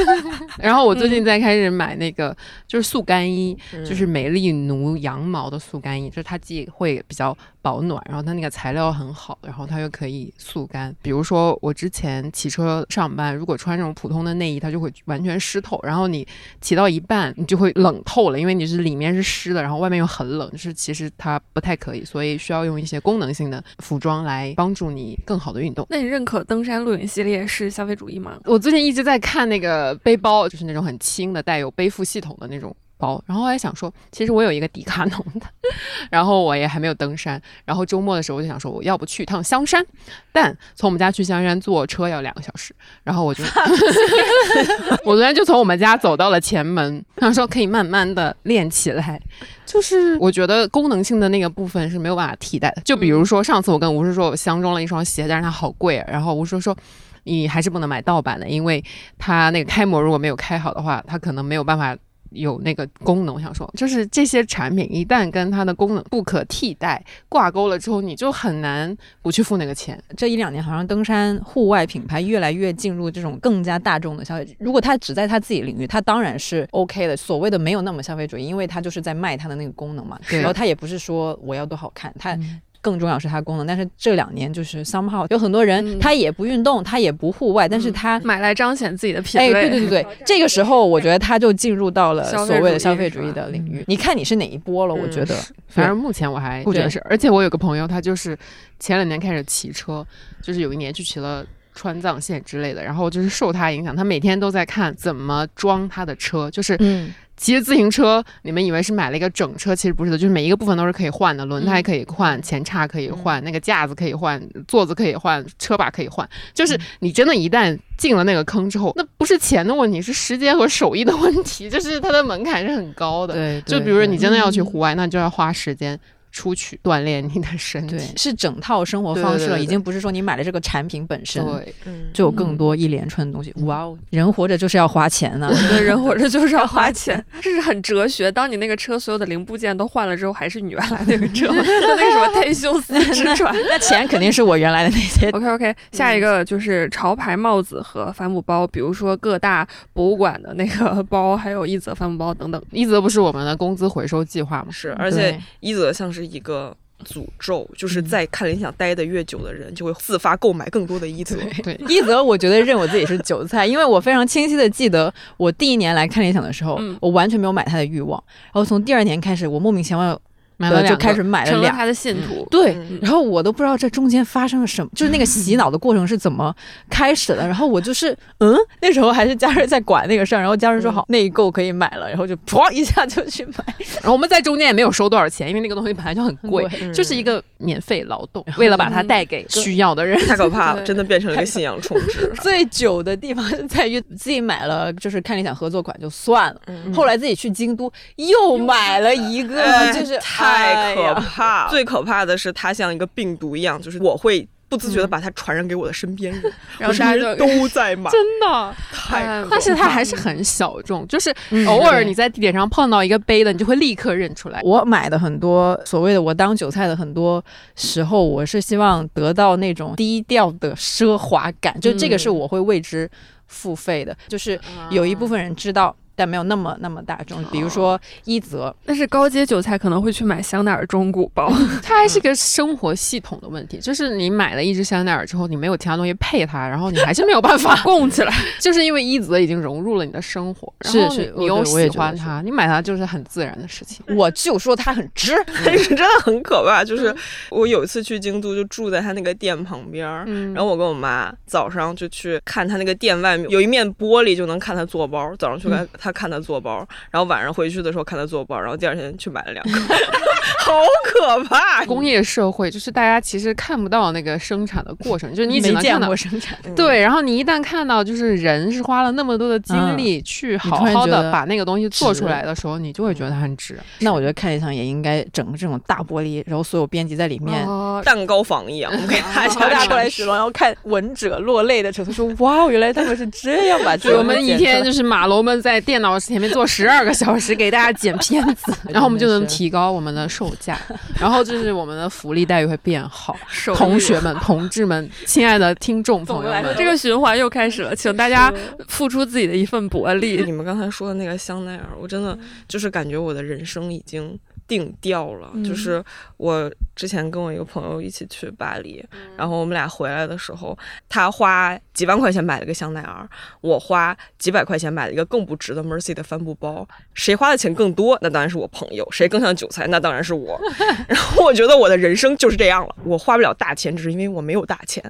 然后我最近在开始买那个，就是速干衣，就是美丽奴羊毛的速干衣，就是它既会比较保暖，然后它那个材料很好，然后它又可以速干。比如说我之前骑车上班，如果穿这种普通的内衣，它就会完全湿透，然后你骑到一半，你就会冷透了，因为你是里面是湿的，然后外面又很冷，就是其实它不太可以，所以需要用一些功能性的服装来帮助你更好的运动。那你认可登山露营系列是消费主义吗？我最近一直在看那个背包，就是那种很轻的带有背负系统的那种包，然后我还想说，其实我有一个迪卡侬的，然后我也还没有登山，然后周末的时候我就想说，我要不去一趟香山，但从我们家去香山坐车要两个小时，然后我就 我昨天就从我们家走到了前门，想说可以慢慢的练起来。就是我觉得功能性的那个部分是没有办法替代的，就比如说上次我跟吴师说我相中了一双鞋，但是它好贵，然后吴师说。你还是不能买盗版的，因为它那个开模如果没有开好的话，它可能没有办法有那个功能。我想说，就是这些产品一旦跟它的功能不可替代挂钩了之后，你就很难不去付那个钱。这一两年好像登山户外品牌越来越进入这种更加大众的消费。如果它只在它自己领域，它当然是 OK 的。所谓的没有那么消费主义，因为它就是在卖它的那个功能嘛。然后它也不是说我要多好看，他。嗯更重要是它功能，但是这两年就是 somehow 有很多人嗯他也不运动，他也不户外，但是他买来彰显自己的品哎，对对对对，这个时候我觉得他就进入到了所谓的消费主义的领域。你看你是哪一波了？我嗯觉得反正目前我还不觉得是，而且我有个朋友，他就是前两年开始骑车，就是有一年去骑了。川藏线之类的，然后就是受他影响，他每天都在看怎么装他的车，就是嗯，骑着自行车，你们以为是买了一个整车，其实不是的，就是每一个部分都是可以换的，轮胎可以换，前叉可以换，那个架子可以换，座子可以换，车把可以换。就是你真的，一旦进了那个坑之后，那不是钱的问题，是时间和手艺的问题，就是它的门槛是很高的。对，就比如说你真的要去户外，那就要花时间出去锻炼你的身体。对，是整套生活方式了，对对对已经不是说你买了这个产品本身，对，嗯，就有更多一连串的东西。哇哦，人活着就是要花钱呢、对，人活着就是要花钱，这是很哲学。当你那个车所有的零部件都换了之后，还是你原来那个车，就那个什么忒修斯之船。那钱肯定是我原来的那些。OK OK，下一个就是潮牌帽子和帆布包，比如说各大博物馆的那个包，还有一泽帆布包等等。一泽不是我们的工资回收计划吗？是，而且一泽像是一个诅咒，就是在看理想待的越久的人，就会自发购买更多的一泽。对，一泽，我觉得认我自己是韭菜，因为我非常清晰的记得，我第一年来看联想的时候，嗯我完全没有买它的欲望，然后从第二年开始，我莫名其妙买了两个的就开始买了两成了他的信徒。对嗯，然后我都不知道这中间发生了什么，就是那个洗脑的过程是怎么开始的。然后我就是，嗯，那时候还是家人在管那个事儿，然后家人说好内购可以买了，然后就 砰一下就去买。然后我们在中间也没有收多少钱，因为那个东西本来就很贵，嗯就是一个免费劳动，为了把它带给需要的人。太可怕了，真的变成了一个信仰 充值。最久的地方是在于自己买了，就是看理想合作款就算了，嗯后来自己去京都又买了一个，哎就是太可怕了。最可怕的是，它像一个病毒一样，就是我会不自觉的把它传染给我的身边人，然后大家就都在买，真的，太可怕但是它还是很小众，就是嗯偶尔你在地铁上碰到一个背的，你就会立刻认出来。我买的很多所谓的我当韭菜的很多时候，我是希望得到那种低调的奢华感，就这个是我会为之付费的。就是有一部分人知道，但没有那么那么大众。比如说一泽，但是高阶韭菜可能会去买香奈儿中古包，它还是 个生活系统的问题，就是你买了一只香奈儿之后，你没有其他东西配它，然后你还是没有办法 供起来。就是因为一泽已经融入了你的生活，然后你你又喜欢它，你买它就是很自然的事情。我就说它很值。但是真的很可怕。就是我有一次去京都，就住在他那个店旁边然后我跟我妈早上就去看他那个店外面有一面玻璃，就能看他做包。早上去看他他看他做包，然后晚上回去的时候看他做包，然后第二天去买了两个，好可怕！工业社会就是大家其实看不到那个生产的过程，就是你只没能看到见过生产。嗯对，然后你一旦看到就是人是花了那么多的精力去好好的把那个东西做出来的时候，你就会觉得它很值。那我觉得看一场也应该整个这种大玻璃，然后所有编辑在里面。哦蛋糕房一样，我 们给大然后大家家过来使用，然后看闻者落泪的程度，说哇，原来他们是这样把 这对，个我们一天就是马龙们在电脑前面坐十二个小时给大家剪片子，然后我们就能提高我们的售价，然后就是我们的福利待遇会变好。同学们、同志们、亲爱的听众朋友们，这个循环又开始了，请大家付出自己的一份薄力。你们刚才说的那个香奈儿，我真的就是感觉我的人生已经定调了。嗯就是我之前跟我一个朋友一起去巴黎，然后我们俩回来的时候，他花几万块钱买了个香奈儿，我花几百块钱买了一个更不值的 Mercy 的帆布包。谁花的钱更多？那当然是我朋友。谁更像韭菜？那当然是我。然后我觉得我的人生就是这样了。我花不了大钱，只是因为我没有大钱。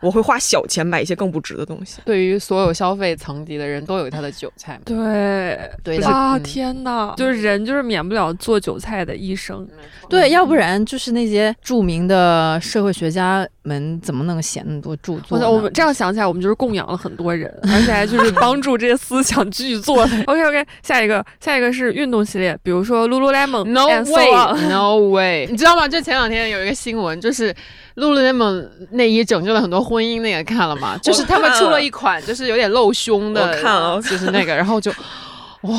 我会花小钱买一些更不值的东西。对于所有消费层级的人都有他的韭菜。对对啊，嗯天哪，就是人就是免不了做韭菜的一生。对，要不然就是那些著名的社会学家们怎么能写那么多著作？我操，我们这样想起来，我们就是供养了很多人，而且还就是帮助这些思想巨作的。OK OK，下一个，下一个是运动系列，比如说 Lululemon、No way, on no way！你知道吗？就前两天有一个新闻，就是 Lululemon 内衣拯救了很多婚姻，那个看了吗？就是他们出了一款，就是有点露胸的，我看了就是那个，然后就 哇，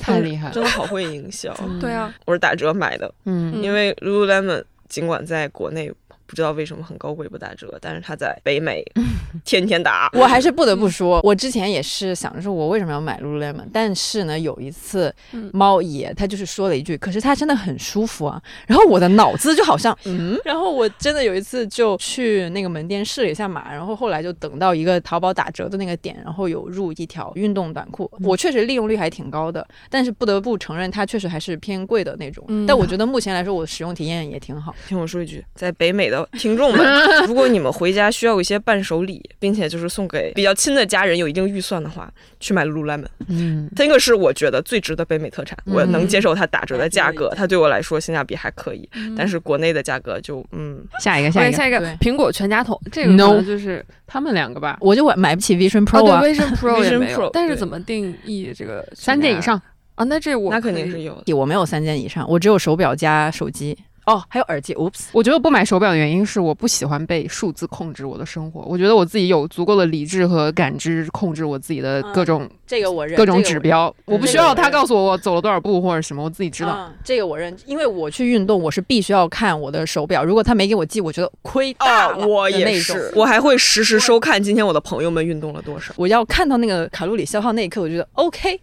太厉害了，真的好会营销。对啊，我是打折买的，嗯因为 Lululemon 尽管在国内不知道为什么很高贵不打折，但是它在北美 天天打。我还是不得不说，我之前也是想着说，我为什么要买 Lululemon？但是呢，有一次嗯猫爷他就是说了一句，可是它真的很舒服啊。然后我的脑子就好像，嗯，然后我真的有一次就去那个门店试了一下码，然后后来就等到一个淘宝打折的那个点，然后有入一条运动短裤，我确实利用率还挺高的，但是不得不承认它确实还是偏贵的那种。嗯但我觉得目前来说，我的使用体验也挺好。听我说一句，在北美的听众们，如果你们回家需要一些伴手礼，并且就是送给比较亲的家人，有一定预算的话，去买 Lululemon。嗯，这个是我觉得最值得北美特产，我嗯能接受它打折的价格，它对我来说性价比还可以。嗯但是国内的价格就嗯，下一个，下一个，下一个苹果全家桶，这个 No 可能就是他们两个吧，我就买不起 Vision 哦 Pro 啊，对，Vision Pro 也 Vision 没有 Pro，，但是怎么定义这个三件以上，啊？那这我那肯定是有的。我没有三件以上，我只有手表加手机。哦，还有耳机。Oops，我觉得不买手表的原因是我不喜欢被数字控制我的生活。我觉得我自己有足够的理智和感知控制我自己的各种、这个我认，各种这个我指标。我不需要他告诉我我走了多少步或者什么，我自己知道。嗯这个我认，因为我去运动，我是必须要看我的手表，如果他没给我记，我觉得亏大啊，了我也是，我还会实时收看今天我的朋友们运动了多少。我要看到那个卡路里消耗那一刻，我觉得 OK。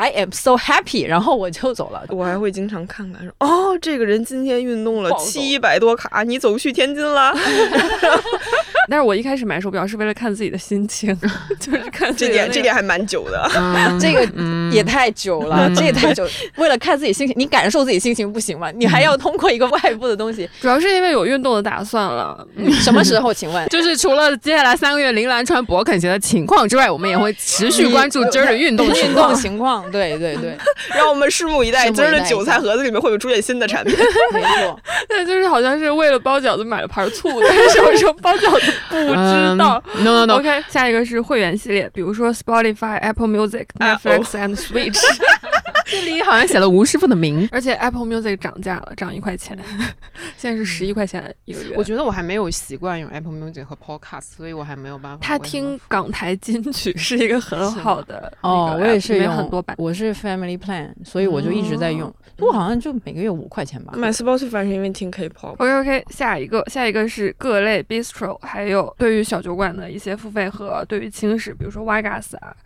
I am so happy，然后我就走了。我还会经常看看说，哦，这个人今天运动了七百多卡，你走去天津啦。但是我一开始买手表是为了看自己的心情，就是看自这点这点还蛮久的。嗯这个嗯也太久了，嗯这也太久。为了看自己心情，你感受自己心情不行吗？你还要通过一个外部的东西。主要是因为有运动的打算了。嗯什么时候？请问？就是除了接下来三个月铃兰穿勃肯鞋的情况之外，我们也会持续关注今儿的运动运动。情况，对对对，让我们拭目以待，拭目以待今儿的韭菜盒子里面会不会出现新的产品？没错。对，就是好像是为了包饺子买了盘醋，但是什么时候包饺子不知道。嗯 no no no，OK，下一个是会员系列，比如说 Spotify、Apple Music、啊 Netflix and Switch，这里好像写了吴师傅的名。而且 Apple Music 涨价了，涨一块钱，现在是十一块钱一个月。我觉得我还没有习惯用 Apple Music 和 Podcast，所以我还没有办法。他听港台金曲是一个很好的哦，那个我也是有很多版。我是 Family Plan，所以我就一直在用。哦不过好像就每个月五块钱吧。买 Spotify 是因为听 K-pop。OK OK，下一个，下一个是各类 bistro，还有对于小酒馆的一些付费和对于轻食，比如说 Wagas 啊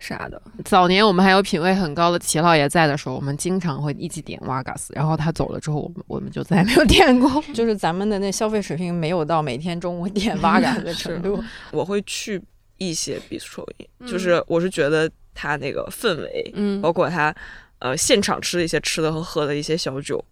啥的。早年我们还有品味很高的齐老爷在的时候，我们经常会一起点瓦嘎斯，然后他走了之后，我们我们就再也没有点过。就是咱们的那消费水平没有到每天中午点八嘎的程度。我会去一些 bistro，嗯就是我是觉得它那个氛围，嗯。包括他呃现场吃的一些吃的和喝的一些小酒，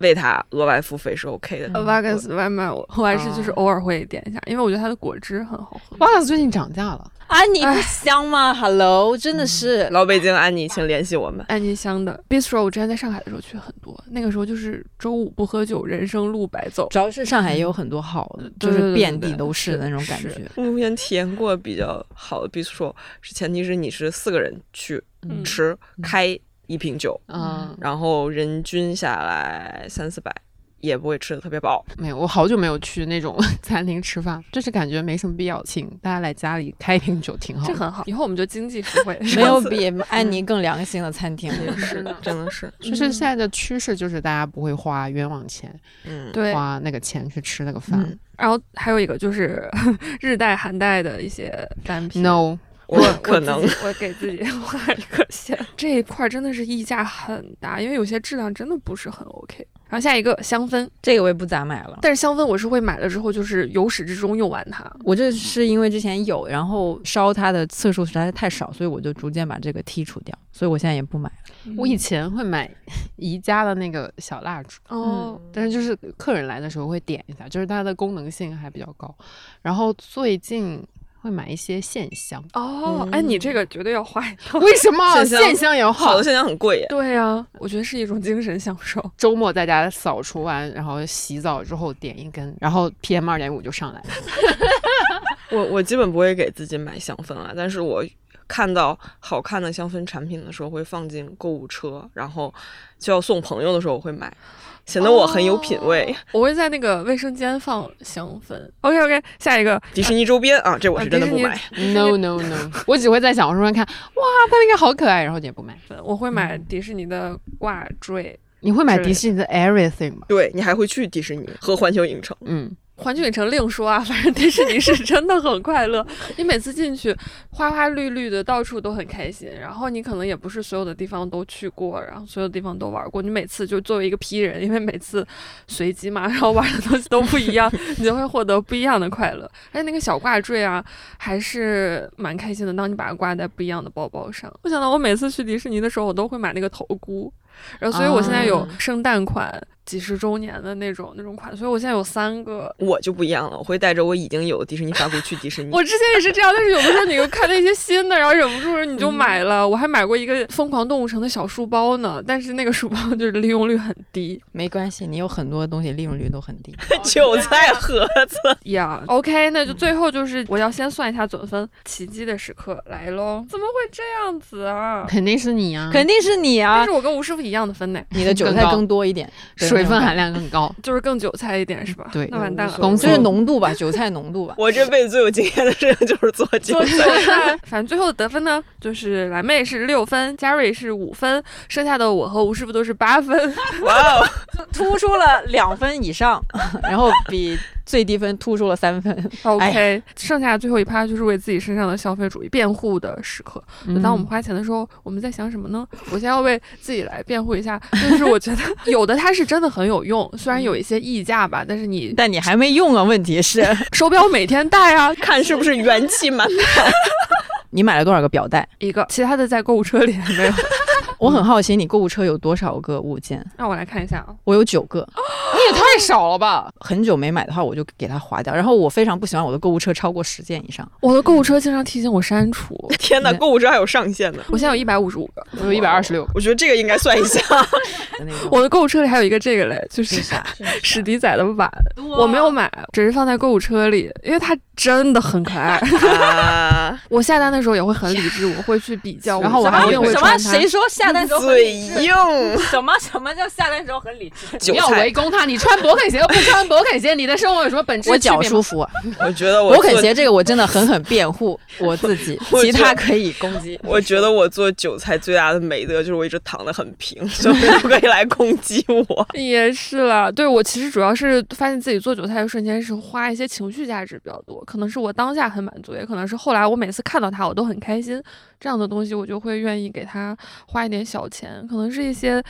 为它额外付费是 OK 的。呃，瓦格斯外卖我我还是就是哦偶尔会点一下，因为我觉得它的果汁很好喝。哇塞，最近涨价了，安妮不香吗？Hello，真的是。老北京安妮，请联系我们。安妮香的 bistro，我之前在上海的时候去很多，那个时候就是周五不喝酒，人生路白走。主要是上海也有很多好的，就是遍地都是的那种感觉。我目前体验过比较好的 bistro，是前提是你是四个人去嗯吃，开一瓶酒，嗯，然后人均下来三四百，也不会吃的特别饱。没有，我好久没有去那种 餐厅吃饭，就是感觉没什么必要，请大家来家里开一瓶酒挺好的。这很好，以后我们就经济实惠。没有比 安妮更良心的餐厅了。是的，真的是，就是现在的趋势，就是大家不会花冤枉钱，嗯，对，花那个钱去吃那个饭。嗯然后还有一个就是日代、韩代的一些单品。No，我我可能我给自己 画一个线，这一块儿真的是溢价很大，因为有些质量真的不是很 OK。然后下一个香氛，这个我也不咋买了。但是香氛我是会买了之后，就是由始至终用完它。我这是因为之前有，然后烧它的次数实在是太少，所以我就逐渐把这个剔除掉，所以我现在也不买了。我以前会买 宜家的那个小蜡烛，哦，但是就是客人来的时候会点一下，就是它的功能性还比较高。然后最近会买一些线香，哦，哎，你这个绝对要画一套。为什么线香也要好好的？线香很贵耶。对呀、我觉得是一种精神享受。周末在家扫除完，然后洗澡之后点一根，然后 PM 二点五就上来了。我我基本不会给自己买香氛啊，但是我看到好看的香氛产品的时候会放进购物车，然后就要送朋友的时候我会买，显得我很有品味。我会在那个卫生间放香氛。OK OK，下一个迪士尼周边啊，这我是真的不买。No no no，我只会在小红书上看，哇，它那个好可爱，然后也不买。我会买迪士尼的挂坠。你会买迪士尼的 Everything 吗？对你还会去迪士尼和环球影城，嗯，环球影城另说啊，反正迪士尼是 真的很快乐。你每次进去，花花绿绿的，到处都很开心。然后你可能也不是所有的地方都去过，然后所有地方都玩过。你每次就作为一个 P 人，因为每次随机嘛，然后玩的东西都不一样，你就会获得不一样的快乐。而且那个小挂坠啊，还是蛮开心的。当你把它挂在不一样的包包上，我想到我每次去迪士尼的时候，我都会买那个头箍。然后，所以我现在有啊圣诞款、几十周年的那种那种款，所以我现在有三个我就不一样了，我会带着我已经有的迪士尼发箍去迪士尼。我之前也是这样，但是有的时候你又看那些新的，然后忍不住你就买了。我还买过一个疯狂动物城的小书包呢，但是那个书包 就是利用率很低没关系，你有很多东西利用率都很低。韭菜盒子，呀。OK，那就最后就是我要先算一下总分，奇迹的时刻来喽！怎么会这样子啊？肯定是你啊，肯定是你啊但是，我跟吴师傅一样的分呢，你的韭菜更多一点，对水分含。量更高。就是更韭菜一点是吧？对那完蛋了。就是浓度吧，韭菜浓度吧。我这辈子最有经验的事情就是做韭菜。菜，反正最后的得分呢，就是蓝妹是六分，嘉瑞是五分，剩下的我和吴师傅都是八分。哇哦，突出了两分以上，然后比最低分突出了三分。OK，、剩下最后一趴就是为自己身上的消费主义辩护的时刻。就当我们花钱的时候，我们在想什么呢？我先要为自己来辩护一下，就是我觉得 有的它是真的很有用，虽然有一些溢价吧，但是你但你还没用啊，问题是 手表每天戴啊，看是不是元气满满。你买了多少个表带？一个，其他的在购物车里还没有。我很好奇，你购物车有多少个物件？让我来看一下啊，我有九个，你也太少了吧？很久没买的话，我就给它划掉。然后我非常不喜欢我的购物车超过十件以上。我的购物车经常提醒我删除。天哪，购物车还有上限的。我现在有一百五十五个，我有一百二十六。我觉得这个应该算一下。我的购物车里还有一个这个嘞，就是史迪仔的碗，我没有买，只是放在购物车里，因为它真的很可爱。啊，我下单的时候也会很理智，我会去比较，然后我还会一定会什么？谁说下单时候很？硬，什么什么叫下单时候很理智？韭不要围。攻他，你穿勃肯鞋和不穿勃肯鞋，你的生活有什么本质我区别吗脚舒服，我觉得我勃肯鞋这个我真的狠狠辩护 我自己，我其他可以攻击。我觉得我做韭菜最大的美德就是我一直躺得很平，所以不可以来攻击我。也是啦，对我其实主要是发现自己做韭菜的瞬间是花一些情绪价值比较多，可能是我当下很满足，也可能是后来我每次看到他我都很开心，这样的东西我就会愿意给他花一点小钱，可能是一些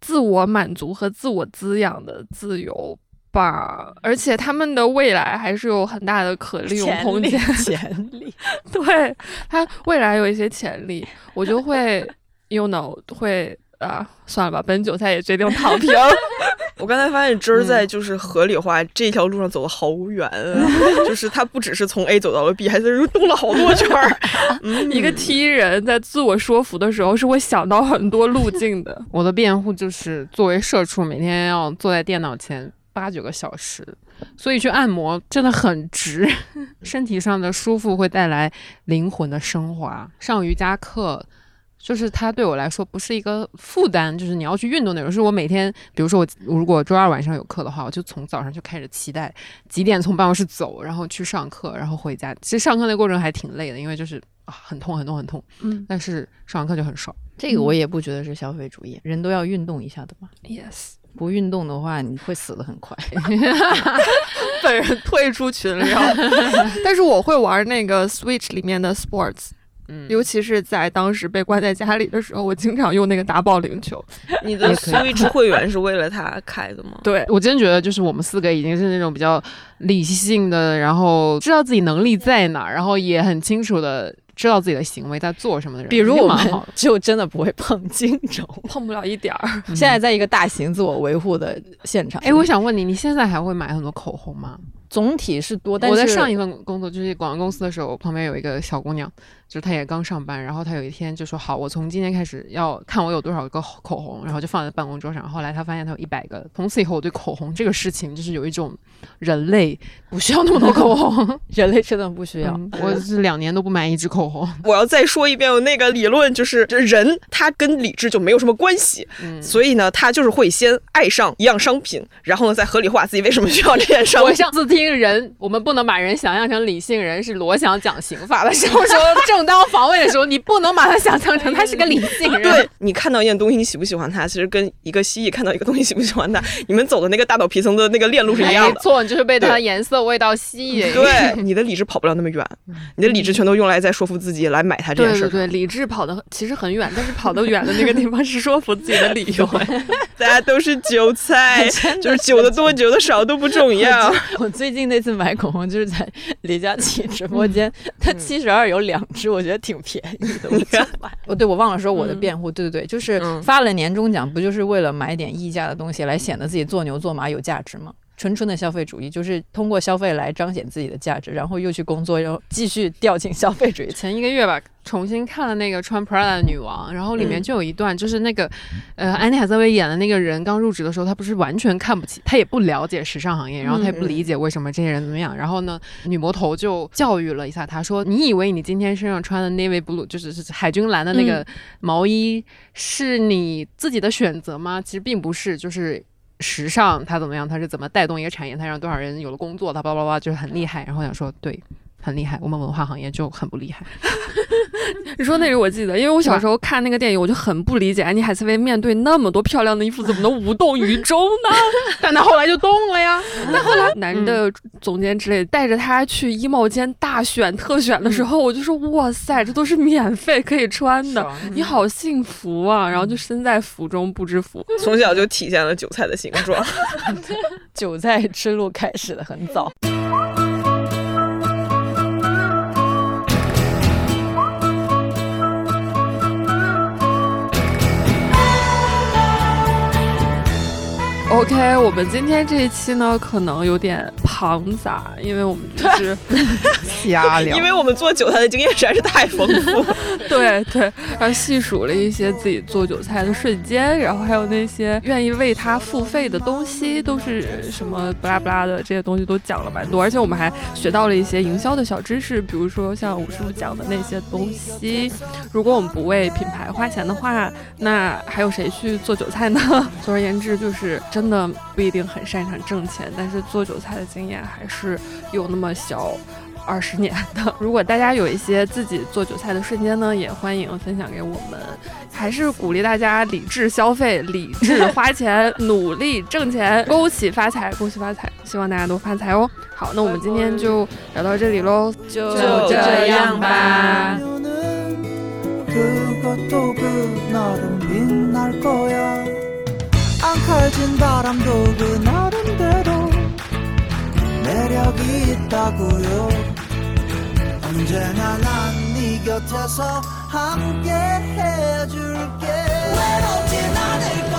自我满足和自我滋养的自由吧，而且他们的未来还是有很大的可利用空间，潜 力，对他未来有一些潜力，我就会，you know，会啊，算了吧，本韭菜也决定躺平。我刚才发现芝儿在就是合理化这条路上走了好远啊，就是他不只是从 A 走到了 B，还在这动了好多圈儿。嗯一个 T 人在自我说服的时候是会想到很多路径的。我的辩护就是，作为社畜，每天要坐在电脑前八九个小时，所以去按摩真的很值。身体上的舒服会带来灵魂的升华。上瑜伽课。就是它对我来说不是一个负担，就是你要去运动那种。是我每天，比如说我如果周二晚上有课的话，我就从早上就开始期待几点从办公室走，然后去上课，然后回家。其实上课那过程还挺累的，因为就是啊很痛很痛很痛，嗯但是上完课就很爽。这个我也不觉得是消费主义，人都要运动一下的嘛。，yes，不运动的话，你会死的很快。本人退出群聊。但是我会玩那个 Switch 里面的 Sports，嗯尤其是在当时被关在家里的时候，我经常用那个打保龄球。你的也可以 Switch 会员是为了他开的吗？对，我真觉得，就是我们四个已经是那种比较理性的，然后知道自己能力在哪儿，然后也很清楚的知道自己的行为在做什么的人。比如我就真的不会碰 金轴。碰不了一点儿。现在在一个大型自我维护的现场。哎，我想问你，你现在还会买很多口红吗？总体是多，但是我在上一份工作就是广告公司的时候，我旁边有一个小姑娘，就是他也刚上班，然后他有一天就说：“好，我从今天开始要看我有多少个口红，然后就放在办公桌上。”后来他发现他有一百个，从此以后我对口红这个事情就是有一种人类不需要那么多口红，人类真的不需要。嗯我是两年都不买一支口红。我要再说一遍，我那个理论就是，这人他跟理智就没有什么关系，嗯，所以呢，他就是会先爱上一样商品，然后呢再合理化自己为什么需要这件商品我。上次听人，我们不能把人想象成理性人，是罗翔讲刑法的时候说 正当防卫的时候，你不能把它想象成他是个理性人。对你看到一件东西，你喜不喜欢它，其实跟一个蜥蜴看到一个东西喜不喜欢它，你们走的那个大脑皮层的那个链路是一样的。没错，你就是被它的颜色、味道吸引。对，你的理智跑不了那么远，你的理智全都用来在说服自己来买它这件事上。对对对，理智跑的其实很远，但是跑得远的那个地方是说服自己的理由。大家都是韭菜，就是韭的多韭的少都不重要。我最近那次买口红就是在李佳琦直播间，他七十二有两支，我觉得挺便宜的，我就买。哦，对，我忘了说我的辩护，对对对，就是嗯发了年终奖，不就是为了买点溢价的东西来显得自己做牛做马有价值吗？纯纯的消费主义，就是通过消费来彰显自己的价值，然后又去工作，然后继续 掉进消费主义。前一个月吧，重新看了那个穿 Prada 的女王，然后里面嗯就有一段，就是那个，呃，安妮海瑟薇演的那个人刚入职的时候，她不是完全看不起，她也不了解时尚行业，然后她也不理解为什么这些人怎么样。然后呢，女魔头就教育了一下她，说：“你以为你今天身上穿的 navy blue 就是是海军蓝的那个毛衣是你自己的选择吗？其实并不是，就是。”时尚它怎么样？它是怎么带动一个产业？它让多少人有了工作？它叭叭叭就是很厉害。然后想说，对，很厉害。我们文化行业就很不厉害。你说那个我记得，因为我小时候看那个电影，我就很不理解安妮海瑟薇面对那么多漂亮的衣服，怎么能无动于衷呢？但她后来就动了呀。那后来男的总监之类带着她去衣帽间大选特选的时候，我就说哇塞，这都是免费可以穿的，你好幸福啊！然后就身在福中不知福。从小就体现了韭菜的形状。韭菜之路开始的很早。OK，我们今天这一期呢，可能有点庞杂，因为我们就是 瞎聊因为我们做韭菜的经验实在是太丰富了。对对，然后细数了一些自己做韭菜的瞬间，然后还有那些愿意为他付费的东西，都是什么不拉不拉的这些东西都讲了蛮多，而且我们还学到了一些营销的小知识，比如说像武师傅讲的那些东西，如果我们不为品牌花钱的话，那还有谁去做韭菜呢？总而言之，就是真的不一定很擅长挣钱，但是做韭菜的经验还是有那么小。二十年的，如果大家有一些自己做韭菜的瞬间呢，也欢迎分享给我们。还是鼓励大家理智消费、理智花钱、努力挣钱，恭喜发财，恭喜发财！希望大家都发财哦。好，那我们今天就聊到这里喽，就这样吧。 그것도 그날은 빛날 거야 앙칼진 바람도 그 나름대로 매력이 있다고요. 언제나 난 네 곁에서 함께 해줄게. 외롭진 않을